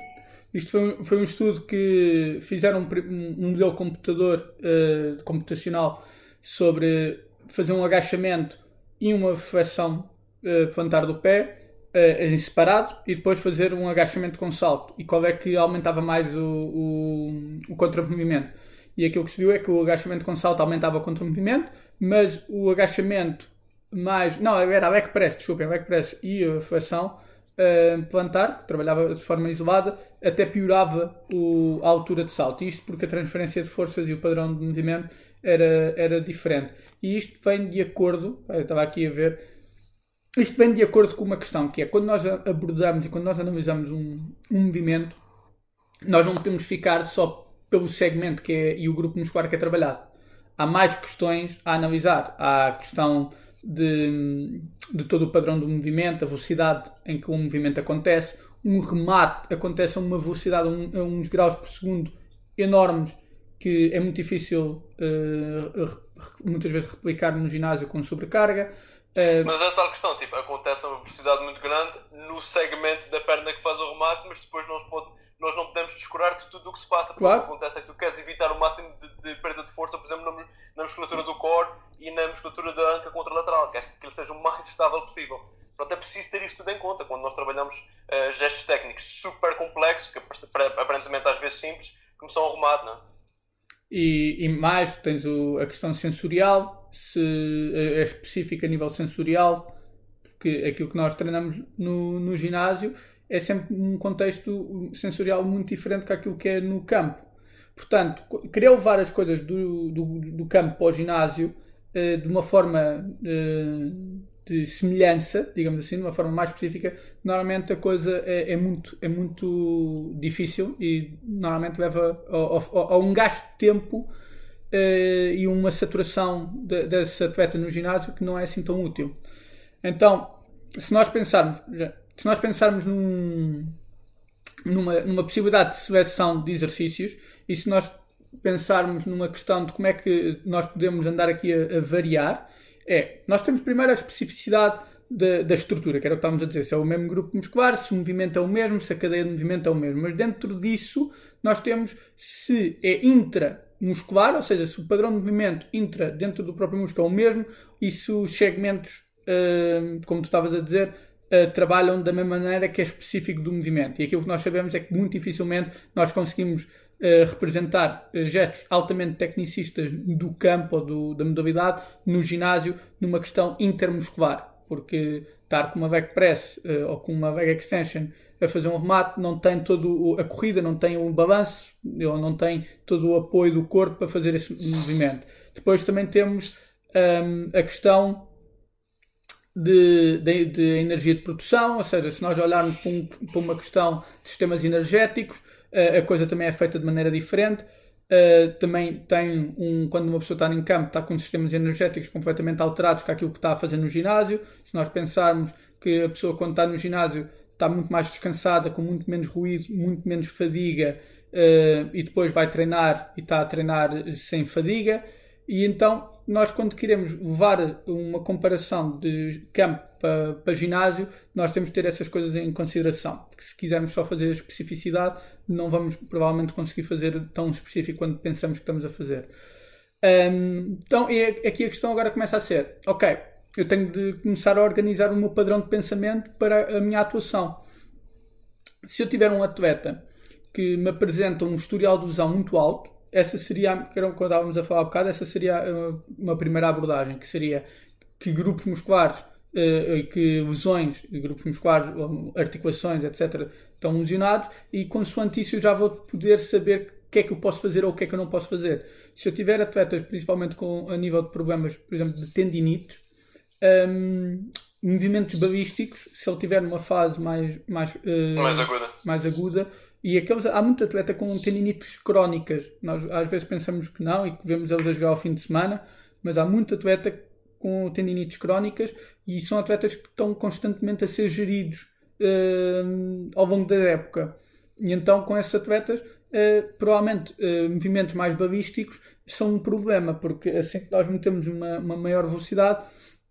A: Isto foi um, foi um estudo que fizeram um, um modelo computador uh, computacional sobre fazer um agachamento e uma flexão uh, plantar do pé uh, em separado e depois fazer um agachamento com salto. E qual é que aumentava mais o, o, o contra-movimento. e aquilo que se viu é que o agachamento com salto aumentava o movimento, mas o agachamento mais. Não, era a back press, desculpem, a back press e a flexão uh, plantar, que trabalhava de forma isolada, até piorava o, a altura de salto. Isto porque a transferência de forças e o padrão de movimento era, era diferente. E isto vem de acordo, eu estava aqui a ver, isto vem de acordo com uma questão que é quando nós abordamos e quando nós analisamos um, um movimento, nós não podemos ficar só pelo segmento que é, e o grupo muscular que é trabalhado. Há mais questões a analisar. Há a questão de, de todo o padrão do movimento, a velocidade em que o movimento acontece. Um remate acontece a uma velocidade, a, uns graus por segundo enormes que é muito difícil uh, muitas vezes replicar no ginásio com sobrecarga.
B: Uh, mas é tal questão, tipo, acontece a uma velocidade muito grande no segmento da perna que faz o remate, mas depois não pode, nós não podemos descurar de tudo o que se passa.
A: Claro.
B: O que acontece é que tu queres evitar o máximo de, de perda de força, por exemplo, na, na, musculatura do core e na musculatura da anca contralateral, queres que ele seja o mais estável possível. Portanto, é preciso ter isto tudo em conta quando nós trabalhamos uh, gestos técnicos super complexos, que aparentemente às vezes simples, como são o remate, não é?
A: E, e mais, tens o, a questão sensorial, se é, é específica a nível sensorial, porque aquilo que nós treinamos no, no ginásio é sempre um contexto sensorial muito diferente que aquilo que é no campo. Portanto, querer levar as coisas do, do, do campo para o ginásio uh, de uma forma uh, de semelhança, digamos assim, de uma forma mais específica, normalmente a coisa é, é muito, é muito difícil e normalmente leva a, a um gasto de tempo e uma saturação de, desse atleta no ginásio que não é assim tão útil. Então, se nós pensarmos, se nós pensarmos num, numa, numa possibilidade de seleção de exercícios e se nós pensarmos numa questão de como é que nós podemos andar aqui a, a variar, é, nós temos primeiro a especificidade da, da, estrutura, que era o que estávamos a dizer, se é o mesmo grupo muscular, se o movimento é o mesmo, se a cadeia de movimento é o mesmo. Mas dentro disso, nós temos se é intramuscular, ou seja, se o padrão de movimento intra dentro do próprio músculo é o mesmo e se os segmentos, uh, como tu estavas a dizer, uh, trabalham da mesma maneira que é específico do movimento. E aquilo que nós sabemos é que muito dificilmente nós conseguimos representar gestos altamente tecnicistas do campo ou do, da modalidade no ginásio numa questão intermuscular, porque estar com uma back press ou com uma back extension a fazer um remate não tem todo a corrida, não tem o balanço, ou não tem todo o apoio do corpo para fazer esse movimento. Depois também temos um, a questão de, de, de, energia de produção, ou seja, se nós olharmos para, um, para uma questão de sistemas energéticos, a coisa também é feita de maneira diferente. Uh, também tem um, quando uma pessoa está em campo, está com sistemas energéticos completamente alterados com aquilo que está a fazer no ginásio. Se nós pensarmos que a pessoa, quando está no ginásio, está muito mais descansada, com muito menos ruído, muito menos fadiga, uh, e depois vai treinar e está a treinar sem fadiga, e então nós, quando queremos levar uma comparação de campo para, para ginásio, nós temos que ter essas coisas em consideração. Se quisermos só fazer especificidade, não vamos provavelmente conseguir fazer tão específico quanto pensamos que estamos a fazer. Um, então, e aqui a questão agora começa a ser: ok, eu tenho de começar a organizar o meu padrão de pensamento para a minha atuação. Se eu tiver um atleta que me apresenta um historial de lesão muito alto, essa seria, que era quando estávamos a falar um bocado, essa seria uma, uma primeira abordagem, que seria que grupos musculares, uh, que lesões grupos musculares, articulações, etc., estão lesionados e consoante isso eu já vou poder saber o que é que eu posso fazer ou o que é que eu não posso fazer. Se eu tiver atletas, principalmente com, a nível de problemas, por exemplo, de tendinite, um, movimentos balísticos, se ele tiver numa fase mais, mais, uh,
B: mais aguda,
A: mais aguda e aqueles, há muito atleta com tendinites crónicas. Nós às vezes pensamos que não e que vemos eles a jogar ao fim de semana, mas há muito atleta com tendinites crónicas e são atletas que estão constantemente a ser geridos uh, ao longo da época. E então, com esses atletas, uh, provavelmente uh, movimentos mais balísticos são um problema, porque assim que nós metemos uma, uma maior velocidade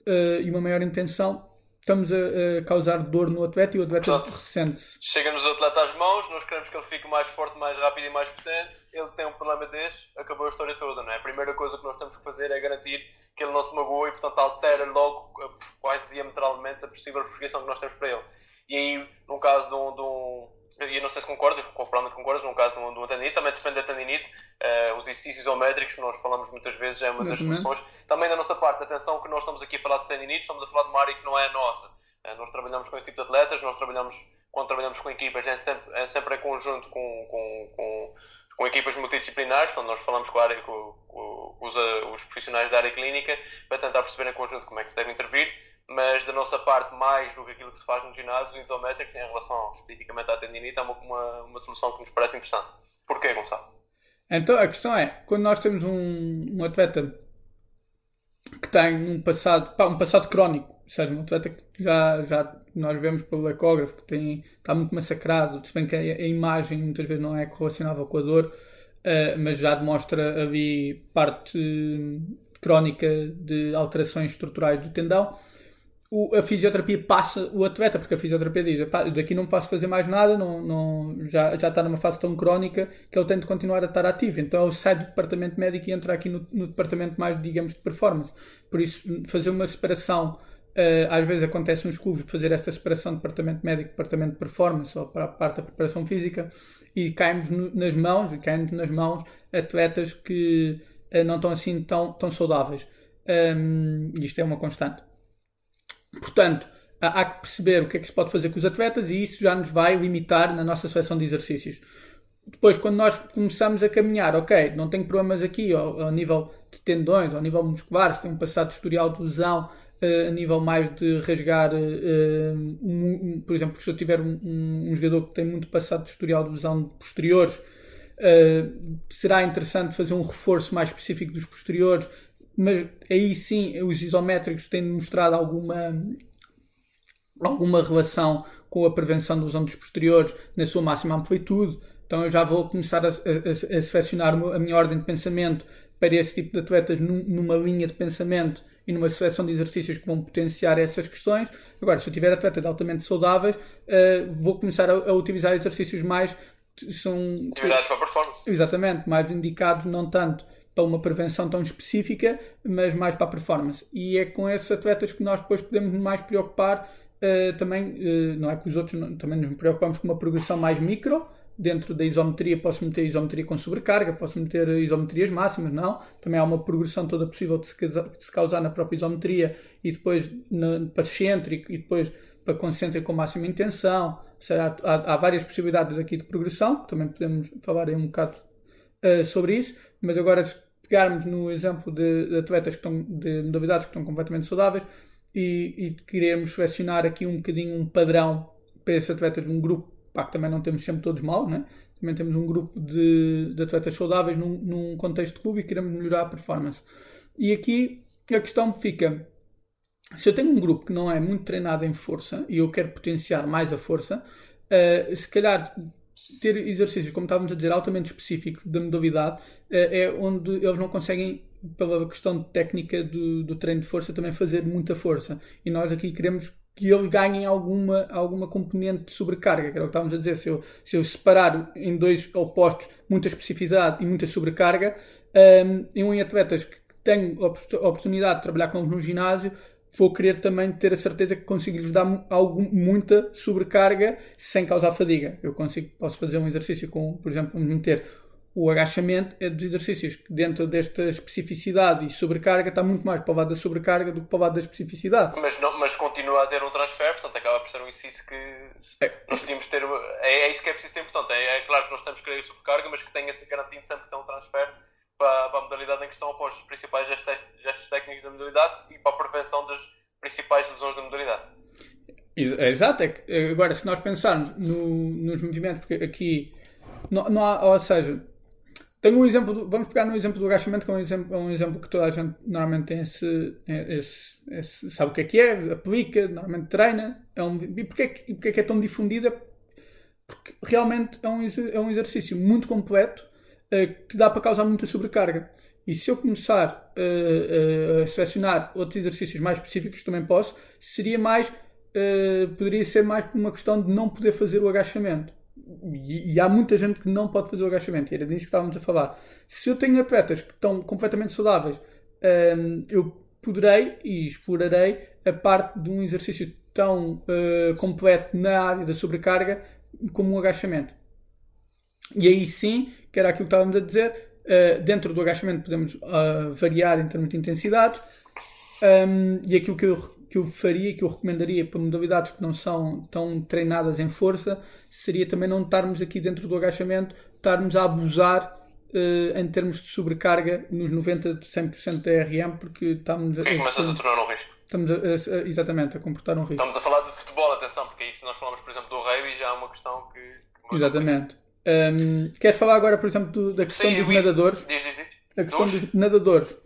A: e uma maior intenção, estamos a, a, causar dor no atleta e o atleta ressente-se.
B: Chega-nos o atleta às mãos, nós queremos que ele fique mais forte, mais rápido e mais potente. Ele tem um problema desse, acabou a história toda, não é? A primeira coisa que nós temos que fazer é garantir que ele não se magoa e, portanto, altera logo quase diametralmente a possível prescrição que nós temos para ele. E aí, no caso de um, de um, e não sei se concordas, provavelmente concordas, no caso de uma tendinite, também depende da tendinite, uh, os exercícios isométricos, nós falamos muitas vezes, é uma das soluções. Também da nossa parte, atenção que nós estamos aqui a falar de tendinite, estamos a falar de uma área que não é a nossa. Uh, nós trabalhamos com esse tipo de atletas, nós trabalhamos, quando trabalhamos com equipas, é sempre, é sempre em conjunto com, com, com, com equipas multidisciplinares, quando nós falamos com, área, com, com os, os profissionais da área clínica, para tentar perceber em conjunto como é que se deve intervir mas da nossa parte, mais do que aquilo que se faz no ginásio, o isométrico, em relação especificamente à tendinite, é uma, uma, uma, solução que nos parece interessante. Porquê, Gonçalo?
A: Então, a questão é, quando nós temos um, um atleta que tem um passado, pá, um passado crónico, ou seja, um atleta que já, já nós vemos pelo ecógrafo que tem, está muito massacrado, se bem que a, a imagem muitas vezes não é correlacionável com a dor, uh, mas já demonstra ali parte crónica de alterações estruturais do tendão o, a fisioterapia passa o atleta, porque a fisioterapia diz: daqui não posso fazer mais nada, não, não, já, já está numa fase tão crónica que ele tem de continuar a estar ativo. Então ele sai do departamento médico e entra aqui no, no departamento mais, digamos, de performance. Por isso, fazer uma separação. Uh, às vezes acontece nos clubes fazer esta separação de departamento médico departamento de performance ou para a parte da preparação física e caímos nas mãos e caem nas mãos atletas que uh, não estão assim tão, tão saudáveis um, isto é uma constante Portanto, há que perceber o que é que se pode fazer com os atletas e isso já nos vai limitar na nossa seleção de exercícios. Depois, quando nós começamos a caminhar, ok, não tenho problemas aqui ao, ao nível de tendões, ao nível muscular, se tem um passado historial de lesão, uh, a nível mais de rasgar, um, um, por exemplo, se eu tiver um, um, jogador que tem muito passado de historial de lesão de posteriores, será interessante fazer um reforço mais específico dos posteriores, mas aí sim os isométricos têm mostrado alguma, alguma relação com a prevenção dos posteriores na sua máxima amplitude. Então eu já vou começar a, a, a selecionar a minha ordem de pensamento para esse tipo de atletas numa linha de pensamento e numa seleção de exercícios que vão potenciar essas questões. Agora, se eu tiver atletas altamente saudáveis, uh, vou começar a, a, utilizar exercícios mais são
B: para performance.
A: Exatamente, mais indicados não tanto para uma prevenção tão específica, mas mais para a performance. E é com esses atletas que nós depois podemos mais preocupar uh, também, uh, não é que os outros não, também nos preocupamos com uma progressão mais micro, dentro da isometria posso meter isometria com sobrecarga, posso meter isometrias máximas, não. Também há uma progressão toda possível de se, causar na própria isometria e depois na, para excêntrico e depois para concêntrico com máxima intenção. Seja, há, há, várias possibilidades aqui de progressão, também podemos falar aí um bocado uh, sobre isso, mas agora pegarmos no exemplo de, de atletas que estão, de novidades que estão completamente saudáveis e, e queremos selecionar aqui um bocadinho um padrão para esses atletas, um grupo, pá, que também não temos sempre todos mal, né? também temos um grupo de, de atletas saudáveis num, num contexto de clube e queremos melhorar a performance. E aqui a questão fica: se eu tenho um grupo que não é muito treinado em força e eu quero potenciar mais a força, uh, se calhar ter exercícios, como estávamos a dizer, altamente específicos da modalidade, eh, é onde eles não conseguem, pela questão técnica do, do treino de força, também fazer muita força. E nós aqui queremos que eles ganhem alguma, alguma componente de sobrecarga, que era o que estávamos a dizer. Se eu, se eu separar em dois opostos muita especificidade e muita sobrecarga, um, ehm, em atletas que a oportunidade de trabalhar com eles no ginásio, vou querer também ter a certeza que consigo lhes dar algo, muita sobrecarga sem causar fadiga. Eu consigo, posso fazer um exercício com, por exemplo, meter o agachamento é dos exercícios que dentro desta especificidade e sobrecarga está muito mais para o lado da sobrecarga do que para o lado da especificidade.
B: Mas, não, mas continua a ter um transfer, portanto acaba por ser um exercício que é. nós podíamos ter. É, é isso que é preciso ter importante. É, é claro que nós temos que querer sobrecarga, mas que tenha garantido sempre que tem um transfer para, para a modalidade em questão após os principais gestos, gestos técnicos da modalidade e para a prevenção das principais lesões da modalidade.
A: Exato, é que, agora se nós pensarmos no, nos movimentos, porque aqui não, não há, ou seja, tenho um exemplo, do, vamos pegar no exemplo do agachamento, que é um exemplo, é um exemplo que toda a gente normalmente tem esse, esse, esse, sabe o que é que é, aplica, normalmente treina, é um, e porquê, e porquê é que é tão difundida? Porque realmente é um, é um exercício muito completo que dá para causar muita sobrecarga. E se eu começar uh, uh, a selecionar outros exercícios mais específicos, também posso, seria mais, uh, poderia ser mais por uma questão de não poder fazer o agachamento. E, e, há muita gente que não pode fazer o agachamento, e era disso que estávamos a falar. Se eu tenho atletas que estão completamente saudáveis, um, eu poderei e explorarei a parte de um exercício tão completo na área da sobrecarga como um agachamento. E aí sim, que era aquilo que estávamos a dizer, uh, dentro do agachamento podemos uh, variar em termos de intensidade. Um, e aquilo que eu, que eu faria, que eu recomendaria para modalidades que não são tão treinadas em força, seria também não estarmos aqui dentro do agachamento, estarmos a abusar uh, em termos de sobrecarga nos 90, 100% da RM, porque estamos
B: a. começas a tornar um risco.
A: Estamos a, a, exatamente a comportar um risco.
B: Estamos a falar de futebol, atenção, porque aí se nós falamos, por exemplo, do rugby, já é uma questão que. que
A: exatamente. Um, queres falar agora, por exemplo, do, da questão sim, dos nadadores?
B: Diz, diz, diz.
A: A questão dos, dos nadadores.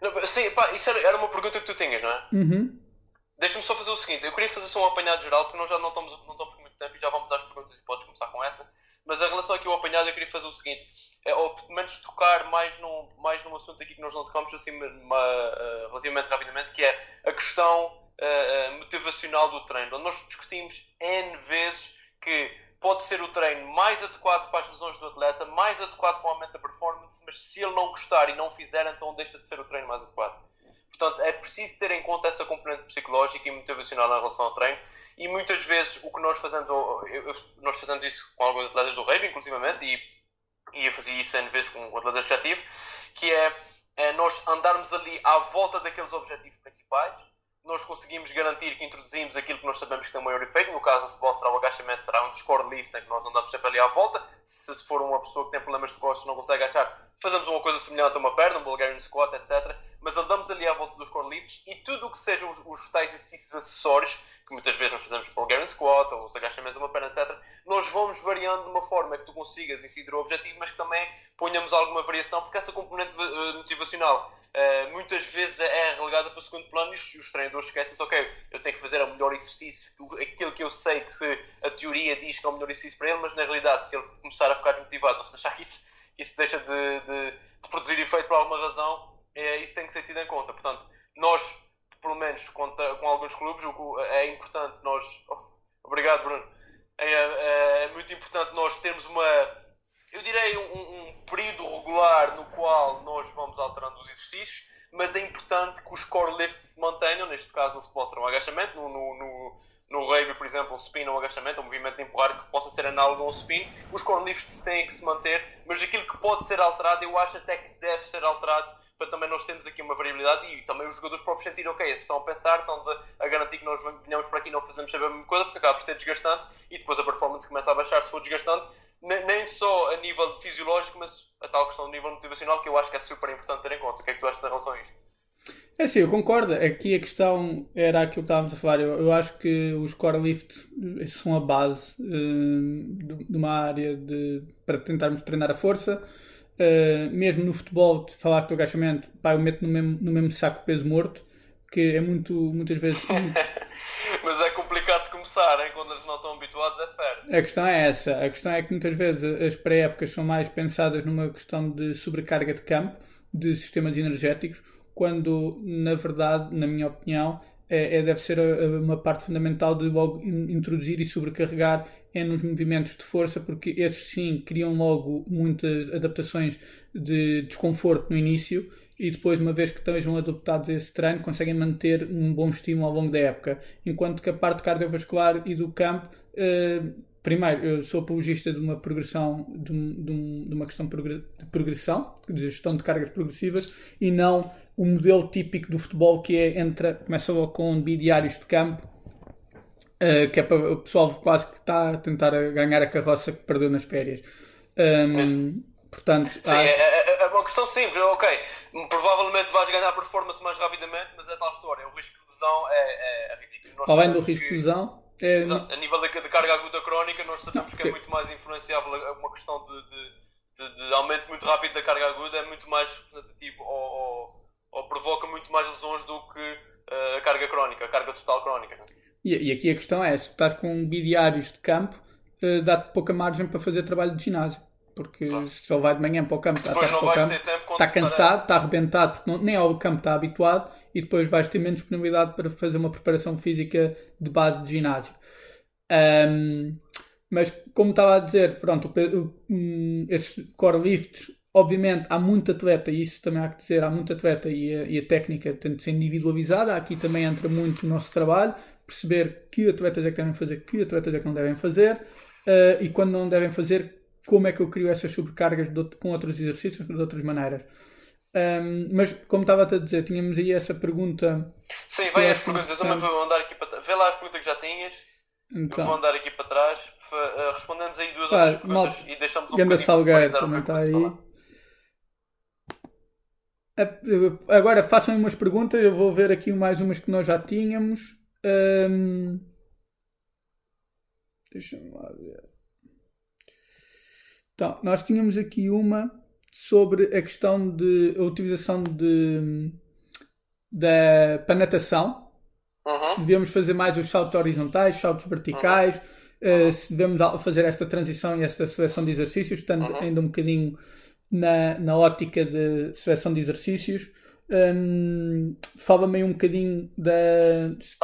B: Não, sim, pá, isso era, era, uma pergunta que tu tinhas, não é?
A: Uhum.
B: Deixa-me só fazer o seguinte: eu queria fazer só um apanhado geral, porque nós já não estamos, não estamos muito tempo e já vamos às perguntas e podes começar com essa. Mas em relação aqui ao apanhado, eu queria fazer o seguinte: é, ou pelo menos tocar mais num, mais num assunto aqui que nós não tocamos assim uma, uh, relativamente rapidamente, que é a questão uh, motivacional do treino, nós discutimos N vezes que pode ser o treino mais adequado para as lesões do atleta, mais adequado para o aumento da performance, mas se ele não gostar e não fizer, então deixa de ser o treino mais adequado. Portanto, é preciso ter em conta essa componente psicológica e motivacional em relação ao treino. E muitas vezes o que nós fazemos, nós fazemos isso com alguns atletas do rugby, inclusivamente, e, e eu fazia isso N vezes com o atleta objetivo, que é, é nós andarmos ali à volta daqueles objetivos principais, nós conseguimos garantir que introduzimos aquilo que nós sabemos que tem o maior efeito. No caso do futebol, será o agachamento, será um discord livre, em que nós andamos sempre ali à volta. Se for uma pessoa que tem problemas de costas não consegue agachar, fazemos uma coisa semelhante a uma perna, um Bulgarian squat, etc. Mas andamos ali à volta dos core lifts e tudo o que sejam os, os tais exercícios acessórios que muitas vezes nós fazemos Bulgarian Squat ou os agachamentos uma perna, etc., nós vamos variando de uma forma que tu consigas incidir o objetivo, mas que também ponhamos alguma variação, porque essa componente uh, motivacional uh, muitas vezes é relegada para o segundo plano e os treinadores esquecem-se, ok, eu tenho que fazer o melhor exercício, aquilo que eu sei que a teoria diz que é o melhor exercício para ele, mas na realidade, se ele começar a ficar desmotivado ou se achar que isso, isso deixa de, de, de produzir efeito por alguma razão, é, isso tem que ser tido em conta. Portanto, nós pelo menos com, com alguns clubes, é importante nós. Oh, obrigado, Bruno. É, é, é, muito importante nós termos uma. Eu direi um, um, período regular no qual nós vamos alterando os exercícios, mas é importante que os core lifts se mantenham, neste caso no futebol será um agachamento, no, no, no, no rugby, por exemplo, um spin ou um agachamento, um movimento de empurrar que possa ser análogo a um spin, os core lifts têm que se manter, mas aquilo que pode ser alterado, eu acho até que deve ser alterado para também nós temos aqui uma variabilidade e também os jogadores próprios sentirem, ok, estão a pensar, estão a, a, garantir que nós venhamos para aqui e não fazemos a mesma coisa, porque acaba por ser desgastante e depois a performance começa a baixar se for desgastante, nem só a nível fisiológico, mas a tal questão do nível motivacional que eu acho que é super importante ter em conta. O que é que tu achas em relação a isto?
A: É sim, eu concordo. Aqui a questão era aquilo que estávamos a falar. Eu, eu acho que os core lift são a base uh, de uma área de, para tentarmos treinar a força Uh, mesmo no futebol, falaste do agachamento, pá, eu meto no mesmo, no mesmo saco peso morto, que é muito, muitas vezes.
B: Mas é complicado de começar, hein? quando eles não estão habituados, é férias.
A: A questão é essa. A questão é que muitas vezes as pré-épocas são mais pensadas numa questão de sobrecarga de campo, de sistemas energéticos, quando, na verdade, na minha opinião, é, é deve ser uma parte fundamental de logo introduzir e sobrecarregar é nos movimentos de força, porque esses sim criam logo muitas adaptações de desconforto no início e depois, uma vez que estejam adaptados a esse treino, conseguem manter um bom estímulo ao longo da época. Enquanto que a parte cardiovascular e do campo, eh, primeiro, eu sou apologista de uma progressão, de, de uma questão de progressão, de gestão de cargas progressivas e não o modelo típico do futebol que é entra, começa logo com bidiários de campo Uh, que é para o pessoal quase que está a tentar ganhar a carroça que perdeu nas férias. Um, portanto,
B: Sim, há... é, é, é, uma questão simples, ok. Provavelmente vais ganhar performance mais rapidamente, mas é tal história. O risco de lesão é, é ridículo.
A: Além do risco de lesão, é...
B: a nível de, de, carga aguda crónica, nós sabemos Não, que é muito mais influenciável uma questão de, de, de, de, aumento muito rápido da carga aguda, é muito mais representativo ou, ou, ou provoca muito mais lesões do que uh, a carga crónica, a carga total crónica.
A: E, e, aqui a questão é: se estás com bidiários de campo, uh, dá-te pouca margem para fazer trabalho de ginásio. Porque claro. se só vai de manhã para o campo, está, para o campo, está cansado, está arrebentado, porque não, nem ao campo está habituado, e depois vais ter menos disponibilidade para fazer uma preparação física de base de ginásio. Um, mas como estava a dizer, pronto, um, esses core lifts Obviamente, há muito atleta, e isso também há que dizer, há muito atleta e a, e a técnica tem de ser individualizada. Aqui também entra muito o nosso trabalho, perceber que atletas é que devem fazer, que atletas é que não devem fazer uh, e quando não devem fazer, como é que eu crio essas sobrecargas de, com outros exercícios, de outras maneiras. Um, mas, como estava a dizer, tínhamos aí essa pergunta.
B: Sim, as perguntas. Eu vou andar aqui para Vê lá as perguntas que já tinhas. Então. Vou andar aqui para trás. Uh, respondemos aí duas Pá, outras perguntas e deixamos um
A: Ganda Salgueiro também está aí. Agora façam umas perguntas. Eu vou ver aqui mais umas que nós já tínhamos. Um... Deixa-me lá ver. Então, nós tínhamos aqui uma sobre a questão de a utilização de da para natação. Uhum. Se devemos fazer mais os saltos horizontais, saltos verticais, uhum. uh, se devemos fazer esta transição e esta seleção de exercícios, estando uhum. ainda um bocadinho na, na ótica de seleção de exercícios. Fala-me um bocadinho da.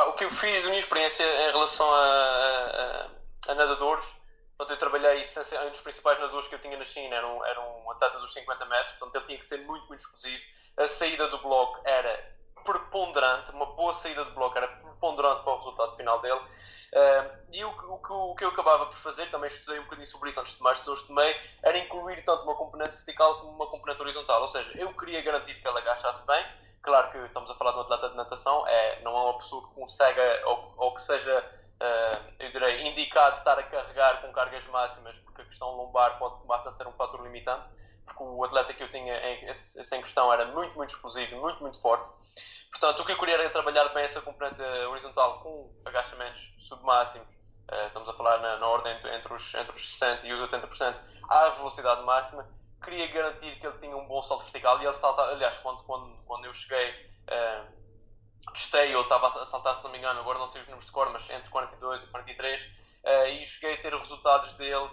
B: O que eu fiz da minha experiência em relação a, a, a nadadores Portanto, eu trabalhei, um dos principais nadadores que eu tinha na China era um, era um atleta dos 50 metros, portanto ele tinha que ser muito, muito explosivo. A saída do bloco era preponderante, uma boa saída do bloco era preponderante para o resultado final dele. Uh, e o, o, o, que eu acabava por fazer, também estudei um bocadinho sobre isso antes de mais pessoas tomei, era incluir tanto uma componente vertical como uma componente horizontal. Ou seja, eu queria garantir que ela agachasse bem. Claro que estamos a falar de um atleta de natação, é, não é uma pessoa que consiga ou, ou que seja uh, eu direi, indicado estar a carregar com cargas máximas, porque a questão lombar pode começar a ser um fator limitante, porque o atleta que eu tinha em, em questão era muito, muito explosivo, muito, muito forte. Portanto, o que eu queria era trabalhar bem essa componente horizontal com agachamentos submáximos, uh, estamos a falar na, na ordem entre os, entre os 60% e os 80%, à velocidade máxima. Queria garantir que ele tinha um bom salto vertical e ele salta, aliás, quando, quando, quando eu cheguei. Uh, testei, eu estava a saltar, se não me engano, agora não sei os números de cor, mas entre 42 e 43, uh, eh, e cheguei a ter resultados dele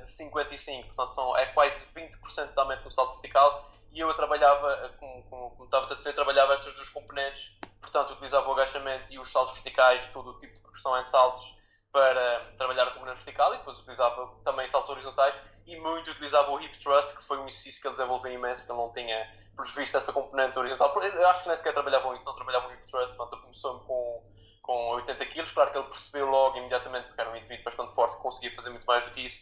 B: de 55, portanto são, é quase 20% de aumento no salto vertical, e eu trabalhava, como, como, como estava a dizer, trabalhava essas duas componentes, portanto utilizava o agachamento e os saltos verticais, todo o tipo de progressão em saltos, para trabalhar a componente vertical, e depois utilizava também saltos horizontais, e muito utilizava o hip thrust, que foi um exercício que ele desenvolveu imenso, porque ele não tinha pelos vistos, essa componente horizontal. Eu acho que nem sequer trabalhavam isso, não trabalhavam hip thrust. Portanto, começou com, com 80 kg. Claro que ele percebeu logo, imediatamente, porque era um indivíduo bastante forte, que conseguia fazer muito mais do que isso.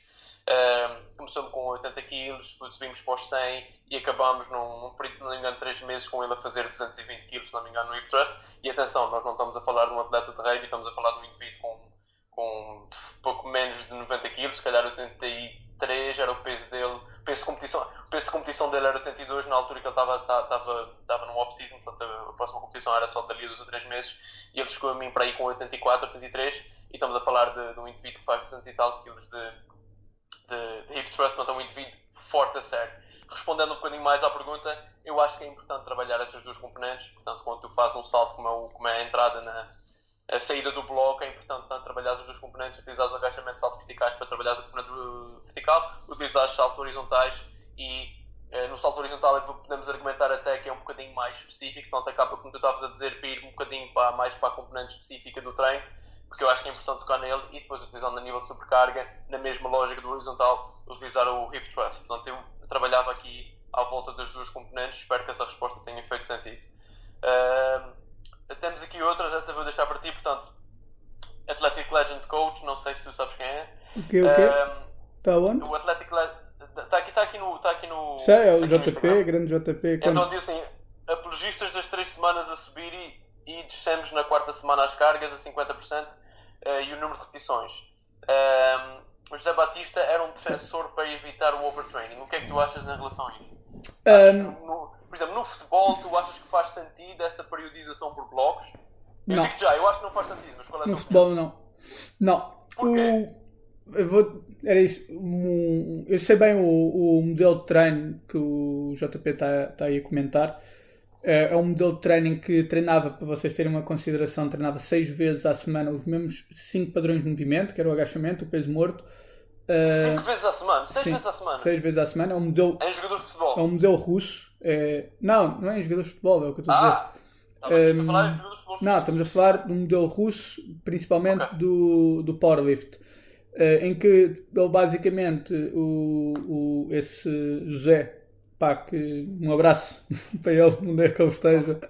B: Começou com 80 kg, depois subimos para os 100 e acabámos num, num período, não me engano, de 3 meses com ele a fazer 220 kg, se não me engano, no hip thrust. E atenção, nós não estamos a falar de um atleta de rugby, estamos a falar de um indivíduo com, com pouco menos de 90 kg, se calhar 83 era o peso dele peso de competição, o peso de competição dele era 82 na altura que ele estava estava no off-season, portanto a próxima competição era só dali a 2 ou 3 meses e ele chegou a mim para aí com 84, 83 e estamos a falar de, de um indivíduo que faz 200 e tal quilos de, de, de hip thrust, portanto um indivíduo forte a sério. Respondendo um bocadinho mais à pergunta, eu acho que é importante trabalhar essas duas componentes, portanto quando tu fazes um salto como é, como é a entrada na, a saída do bloco, é importante tanto trabalhar as duas componentes, utilizar os agachamentos saltos verticais para trabalhar a componente vertical, utilizar os saltos horizontais e eh, no salto horizontal podemos argumentar até que é um bocadinho mais específico, portanto acaba, como tu estavas a dizer, para ir um bocadinho para, mais para a componente específica do treino, porque eu acho que é importante tocar nele e depois utilizando a nível de sobrecarga, na mesma lógica do horizontal, utilizar o hip thrust. Portanto, eu trabalhava aqui à volta das duas componentes, espero que essa resposta tenha feito sentido. Uh, temos aqui outras, essa vou deixar para ti, portanto, Athletic Legend Coach, não sei se tu sabes quem é.
A: O quê, o quê? Está onde?
B: O Athletic Legend. Está aqui, tá aqui no. Tá aqui no
A: Sei, é o JP, grande JP.
B: Quando... Então diz assim: apologistas das três semanas a subir e, e descemos na quarta semana as cargas a 50% uh, eh, e o número de repetições. Um, o José Batista era um defensor para evitar o overtraining. O que é que tu achas em relação a isso? Um, no, por exemplo, no futebol, tu achas que faz sentido essa periodização por blocos? Eu não. digo já, eu acho que não faz sentido, mas qual é a
A: No futebol, não. Não.
B: Porquê?
A: O, eu vou. Era isso. Eu sei bem o, o, modelo de treino que o JP está tá aí a comentar. É, é um modelo de treino que treinava, para vocês terem uma consideração, treinava seis vezes à semana os mesmos cinco padrões de movimento, que era o agachamento, o peso morto,
B: Uh, Cinco vezes à semana? Seis sim, vezes à semana?
A: Seis vezes à semana. É um modelo.
B: Em jogadores de futebol?
A: É um modelo russo. É... Não, não é em jogadores de futebol, é o que eu estou a dizer. Ah,
B: tá um, a jogadores de futebol.
A: Não, estamos a falar de um modelo russo, principalmente okay. do, do powerlift. Uh, em que ele basicamente, o, o, esse José, pá, que um abraço para ele, onde é que ele esteja.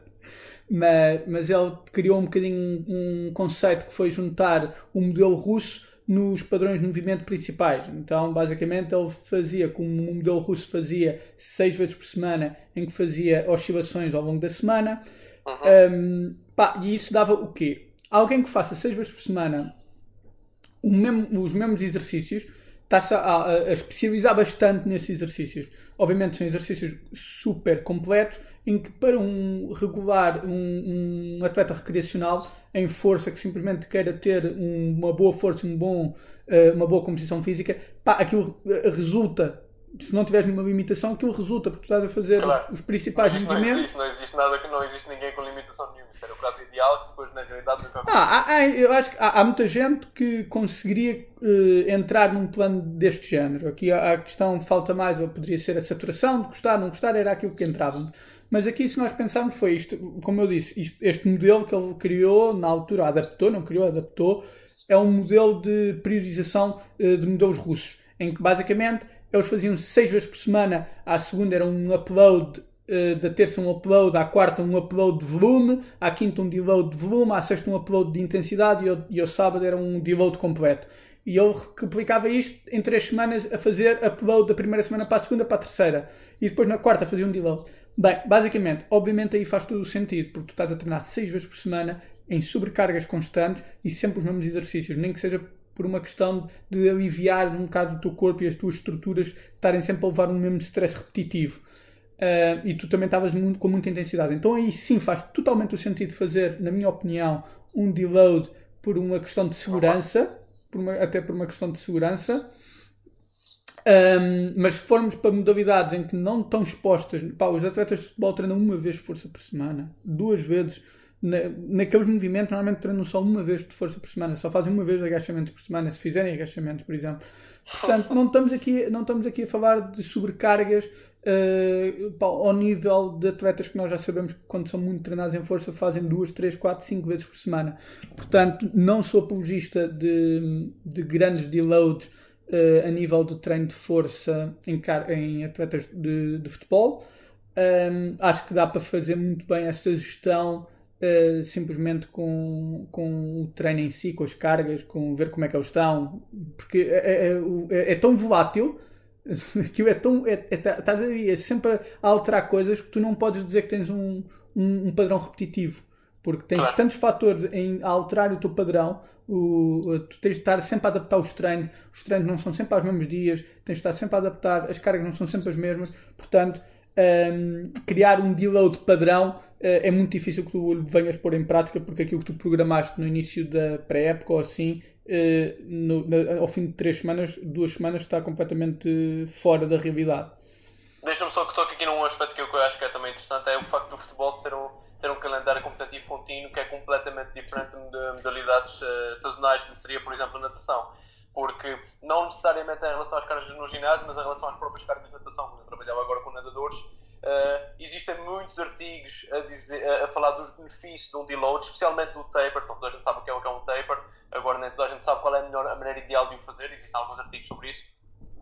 A: mas, mas ele criou um bocadinho um conceito que foi juntar o modelo russo nos padrões de movimento principais. Então, basicamente, ele fazia como o modelo russo fazia seis vezes por semana, em que fazia oscilações ao longo da semana. Uhum. Um, pá, e isso dava o quê? Alguém que faça seis vezes por semana mesmo, os mesmos exercícios está-se a, a, especializar bastante nesses exercícios. Obviamente são exercícios super completos em que para um regular, um, um atleta recreacional em força que simplesmente queira ter um, uma boa força, um bom, uh, uma boa composição física, pá, aquilo eh, resulta se não tiveres nenhuma limitação, aquilo resulta, porque tu estás a fazer claro. os, os, principais
B: não
A: movimentos.
B: Não existe, não existe nada que não existe ninguém com limitação nenhuma. Isso era o prato ideal que depois na realidade nunca
A: ah, há, há, Eu acho que há, há muita gente que conseguiria uh, entrar num plano deste género. Aqui a, a, questão falta mais, ou poderia ser a saturação, de gostar, não gostar, era aquilo que entrava. Mas aqui, se nós pensarmos, foi isto, como eu disse, isto, este modelo que ele criou, na altura adaptou, não criou, adaptou, é um modelo de priorização uh, de modelos russos, em que basicamente eles faziam seis vezes por semana, à segunda era um upload, uh, da terça um upload, à quarta um upload de volume, à quinta um deload de volume, à sexta um upload de intensidade e ao, e ao sábado era um deload completo. E eu replicava isto em três semanas a fazer upload da primeira semana para a segunda para a terceira. E depois na quarta fazia um deload. Bem, basicamente, obviamente aí faz todo o sentido, porque tu estás a treinar seis vezes por semana em sobrecargas constantes e sempre os mesmos exercícios, nem que seja por uma questão de aliviar um bocado o teu corpo e as tuas estruturas estarem sempre a levar um mesmo stress repetitivo. Uh, e tu também estavas com muita intensidade. Então aí sim faz totalmente o sentido fazer, na minha opinião, um deload por uma questão de segurança, por uma, até por uma questão de segurança. Um, mas se formos para modalidades em que não estão expostas, pá, os atletas de futebol treinam uma vez força por semana, duas vezes na, naqueles movimentos, normalmente treinam só uma vez de força por semana, só fazem uma vez de agachamentos por semana, se fizerem agachamentos, por exemplo. Portanto, não estamos aqui, não estamos aqui a falar de sobrecargas uh, ao nível de atletas que nós já sabemos que, quando são muito treinados em força, fazem duas, três, quatro, cinco vezes por semana. Portanto, não sou apologista de, de grandes deloads uh, a nível de treino de força em, em atletas de, de futebol. Um, acho que dá para fazer muito bem essa gestão Uh, simplesmente com, com o treino em si, com as cargas, com ver como é que eles estão, porque é, é, é, é tão volátil, aquilo é tão. É, é, tá, estás é sempre a alterar coisas que tu não podes dizer que tens um, um, um padrão repetitivo, porque tens claro. tantos fatores em alterar o teu padrão. O, tu tens de estar sempre a adaptar os treinos, os treinos não são sempre aos mesmos dias, tens de estar sempre a adaptar, as cargas não são sempre as mesmas, portanto, um, criar um deload padrão é muito difícil que tu venhas pôr em prática porque aquilo que tu programaste no início da pré-época ou assim, uh, no, na, ao fim de três semanas, duas semanas, está completamente fora da realidade.
B: Deixa-me só que toque aqui num aspecto que eu acho que é também interessante, é o facto do futebol ser um, ter um calendário competitivo contínuo que é completamente diferente de modalidades uh, sazonais, como seria, por exemplo, a natação porque não necessariamente em relação às cargas no ginásio, mas em relação às próprias cargas de natação, eu trabalhava agora com nadadores, uh, existem muitos artigos a, dizer, a, falar dos benefícios de um deload, especialmente do taper, toda a gente sabe o que é, o que é um taper, agora nem toda a gente sabe qual é a, melhor, a maneira ideal de o fazer, existem alguns artigos sobre isso.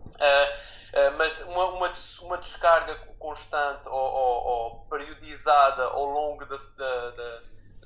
B: Uh, uh, mas uma, uma, uma, descarga constante ou, ou, ou, periodizada ao longo da, da,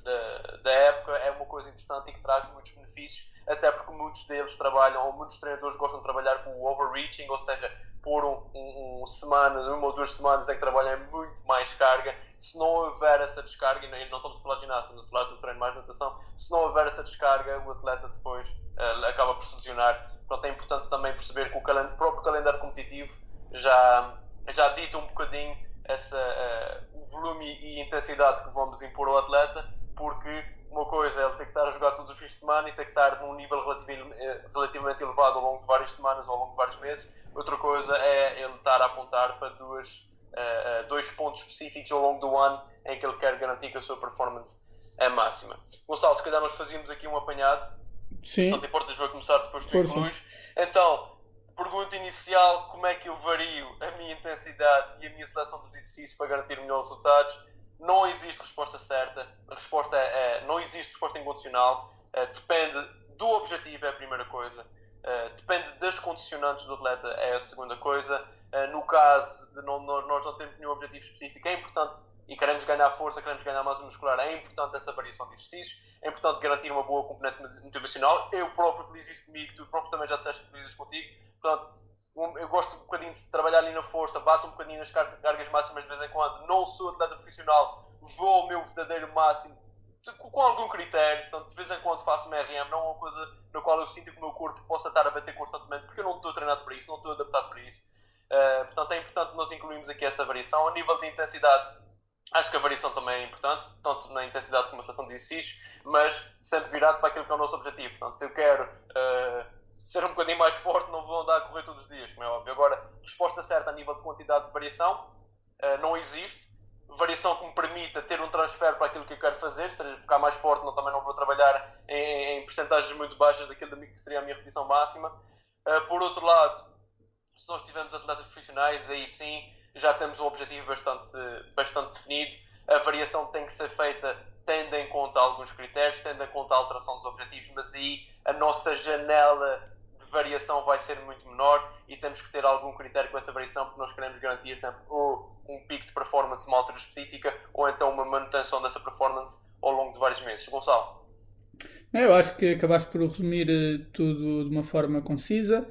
B: da, da época é uma coisa interessante e que traz muitos benefícios até porque muitos deles trabalham, ou muitos treinadores gostam de trabalhar com o overreaching, ou seja, por um, um, um semana, uma ou duas semanas em que trabalham muito mais carga. Se não houver essa descarga, e não estamos a falar de ginásio, estamos a falar do treino mais natação, se não houver essa descarga, o atleta depois uh, acaba por se lesionar. Portanto, é importante também perceber que o, o próprio calendário competitivo já, já dita um bocadinho essa, uh, o volume e intensidade que vamos impor ao atleta, porque uma coisa é ele ter que estar a jogar todos os fins de semana e ter que estar num nível eh, relativamente elevado ao longo de várias semanas ou ao longo de vários meses. Outra coisa é ele estar a apontar para duas, uh, dois pontos específicos ao longo do ano em que ele quer garantir que a sua performance é máxima. Gonçalo, se calhar nós fazíamos aqui um apanhado.
A: Sim.
B: Não te importas, vou começar depois tu incluís. Então, pergunta inicial: como é que eu vario a minha intensidade e a minha seleção dos exercícios para garantir melhores resultados? não existe resposta certa, a resposta é, é não existe resposta incondicional, uh, depende do objetivo, é a primeira coisa, uh, depende das condicionantes do atleta, é a segunda coisa. Uh, no caso de não, nós não temos nenhum objetivo específico, é importante e queremos ganhar força, queremos ganhar massa muscular, é importante essa variação de exercícios, é importante garantir uma boa componente motivacional. Eu próprio utilizo isto comigo, tu próprio também já disseste que utilizas contigo. Portanto, eu gosto um bocadinho de trabalhar ali na força, bato um bocadinho nas cargas máximas de vez em quando. Não sou atleta profissional, vou ao meu verdadeiro máximo com algum critério. Portanto, de vez em quando faço uma RM, não é uma coisa na qual eu sinto que o meu corpo possa estar a bater constantemente, porque eu não estou treinado para isso, não estou adaptado para isso. Uh, portanto, é importante nós incluirmos aqui essa variação. A nível de intensidade, acho que a variação também é importante, tanto na intensidade como na estação de exercícios, mas sempre virado para aquilo que é o nosso objetivo. Portanto, se eu quero uh, ser um bocadinho mais forte, não vou andar a correr todos os dias, como é óbvio. Agora, resposta certa a nível de quantidade de variação uh, não existe. Variação que me permita ter um transfer para aquilo que eu quero fazer, se ficar mais forte, não, também não vou trabalhar em, em percentagens muito baixas daquilo que seria a minha repetição máxima. Uh, por outro lado, se nós tivermos atletas profissionais, aí sim já temos um objetivo bastante, bastante definido. A variação tem que ser feita tendo em conta alguns critérios, tendo em conta a alteração dos objetivos, mas aí a nossa janela variação vai ser muito menor e temos que ter algum critério com essa variação porque nós queremos garantir sempre ou um pico de performance numa altura específica ou então uma manutenção dessa performance ao longo de vários meses. Gonçalo?
A: Eu acho que acabaste por resumir eh, tudo de uma forma concisa.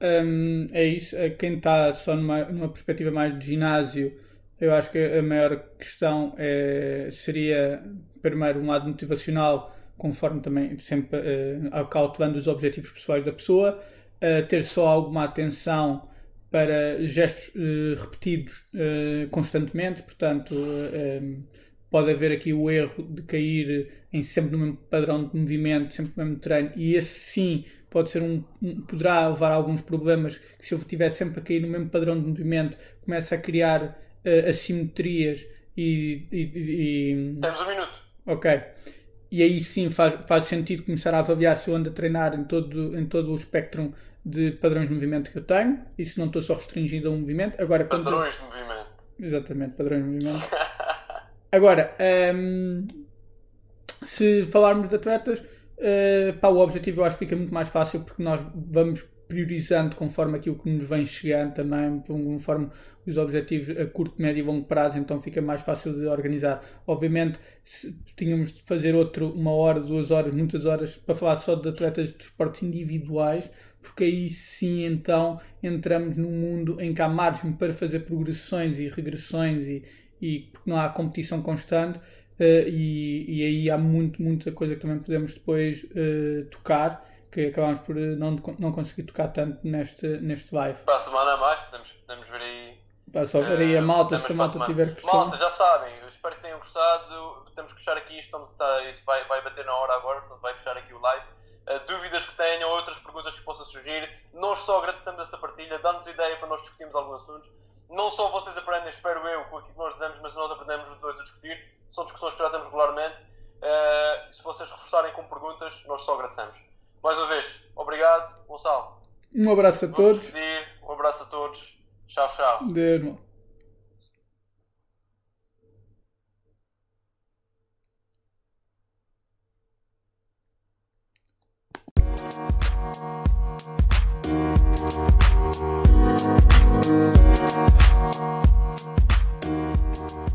A: Um, é isso. É quem está só numa, numa perspectiva mais de ginásio, eu acho que a maior questão é, seria, primeiro, um lado motivacional, conforme também sempre uh, cautelando os objetivos pessoais da pessoa, uh, ter só alguma atenção para gestos uh, repetidos uh, constantemente, portanto, pode haver aqui o erro de cair em sempre no mesmo padrão de movimento, sempre no mesmo treino, e esse sim pode ser um, um, poderá levar a alguns problemas que se eu estiver sempre a cair no mesmo padrão de movimento começa a criar assimetrias e, e,
B: e, Temos um minuto.
A: Ok. E aí sim faz, faz sentido começar a avaliar se eu ando a treinar em todo, em todo o espectro de padrões de movimento que eu tenho. E se não estou só restringido a um movimento. Agora,
B: padrões quando... de movimento.
A: Exatamente, padrões de movimento. Agora, um, se falarmos de atletas, Uh, pá, o objetivo eu acho que fica muito mais fácil porque nós vamos priorizando conforme aquilo que nos vem chegando também, conforme os objetivos a curto, médio e longo prazo, então fica mais fácil de organizar. Obviamente, se tínhamos de fazer outro, uma hora, duas horas, muitas horas, para falar só de atletas de esportes individuais, porque aí sim então entramos num mundo em que há margem para fazer progressões e regressões e, e não há competição constante Uh, e, e, aí há muito, muita coisa que também podemos depois uh, tocar, que acabamos por eh, não, não conseguir tocar tanto neste, neste live.
B: Para a semana a mais, podemos, podemos ver aí.
A: Para só ver aí a malta, se a malta tiver questão.
B: Malta, já sabem, eu espero que tenham gostado. Temos que fechar aqui, isto, está, isto vai, vai bater na hora agora, portanto vai fechar aqui o live. Uh, dúvidas que tenham, outras perguntas que possam surgir. Nós só agradecemos essa partilha, dá-nos ideia para nós discutirmos alguns assuntos. Não só vocês aprendem, espero eu, com aquilo que nós dizemos, mas nós aprendemos os dois a discutir são discussões que já temos regularmente. Uh, se vocês reforçarem com perguntas, nós só agradecemos. Mais uma vez, obrigado, Gonçalo.
A: Um abraço a todos.
B: Um abraço a todos. Tchau, tchau.
A: Deus. Thank you.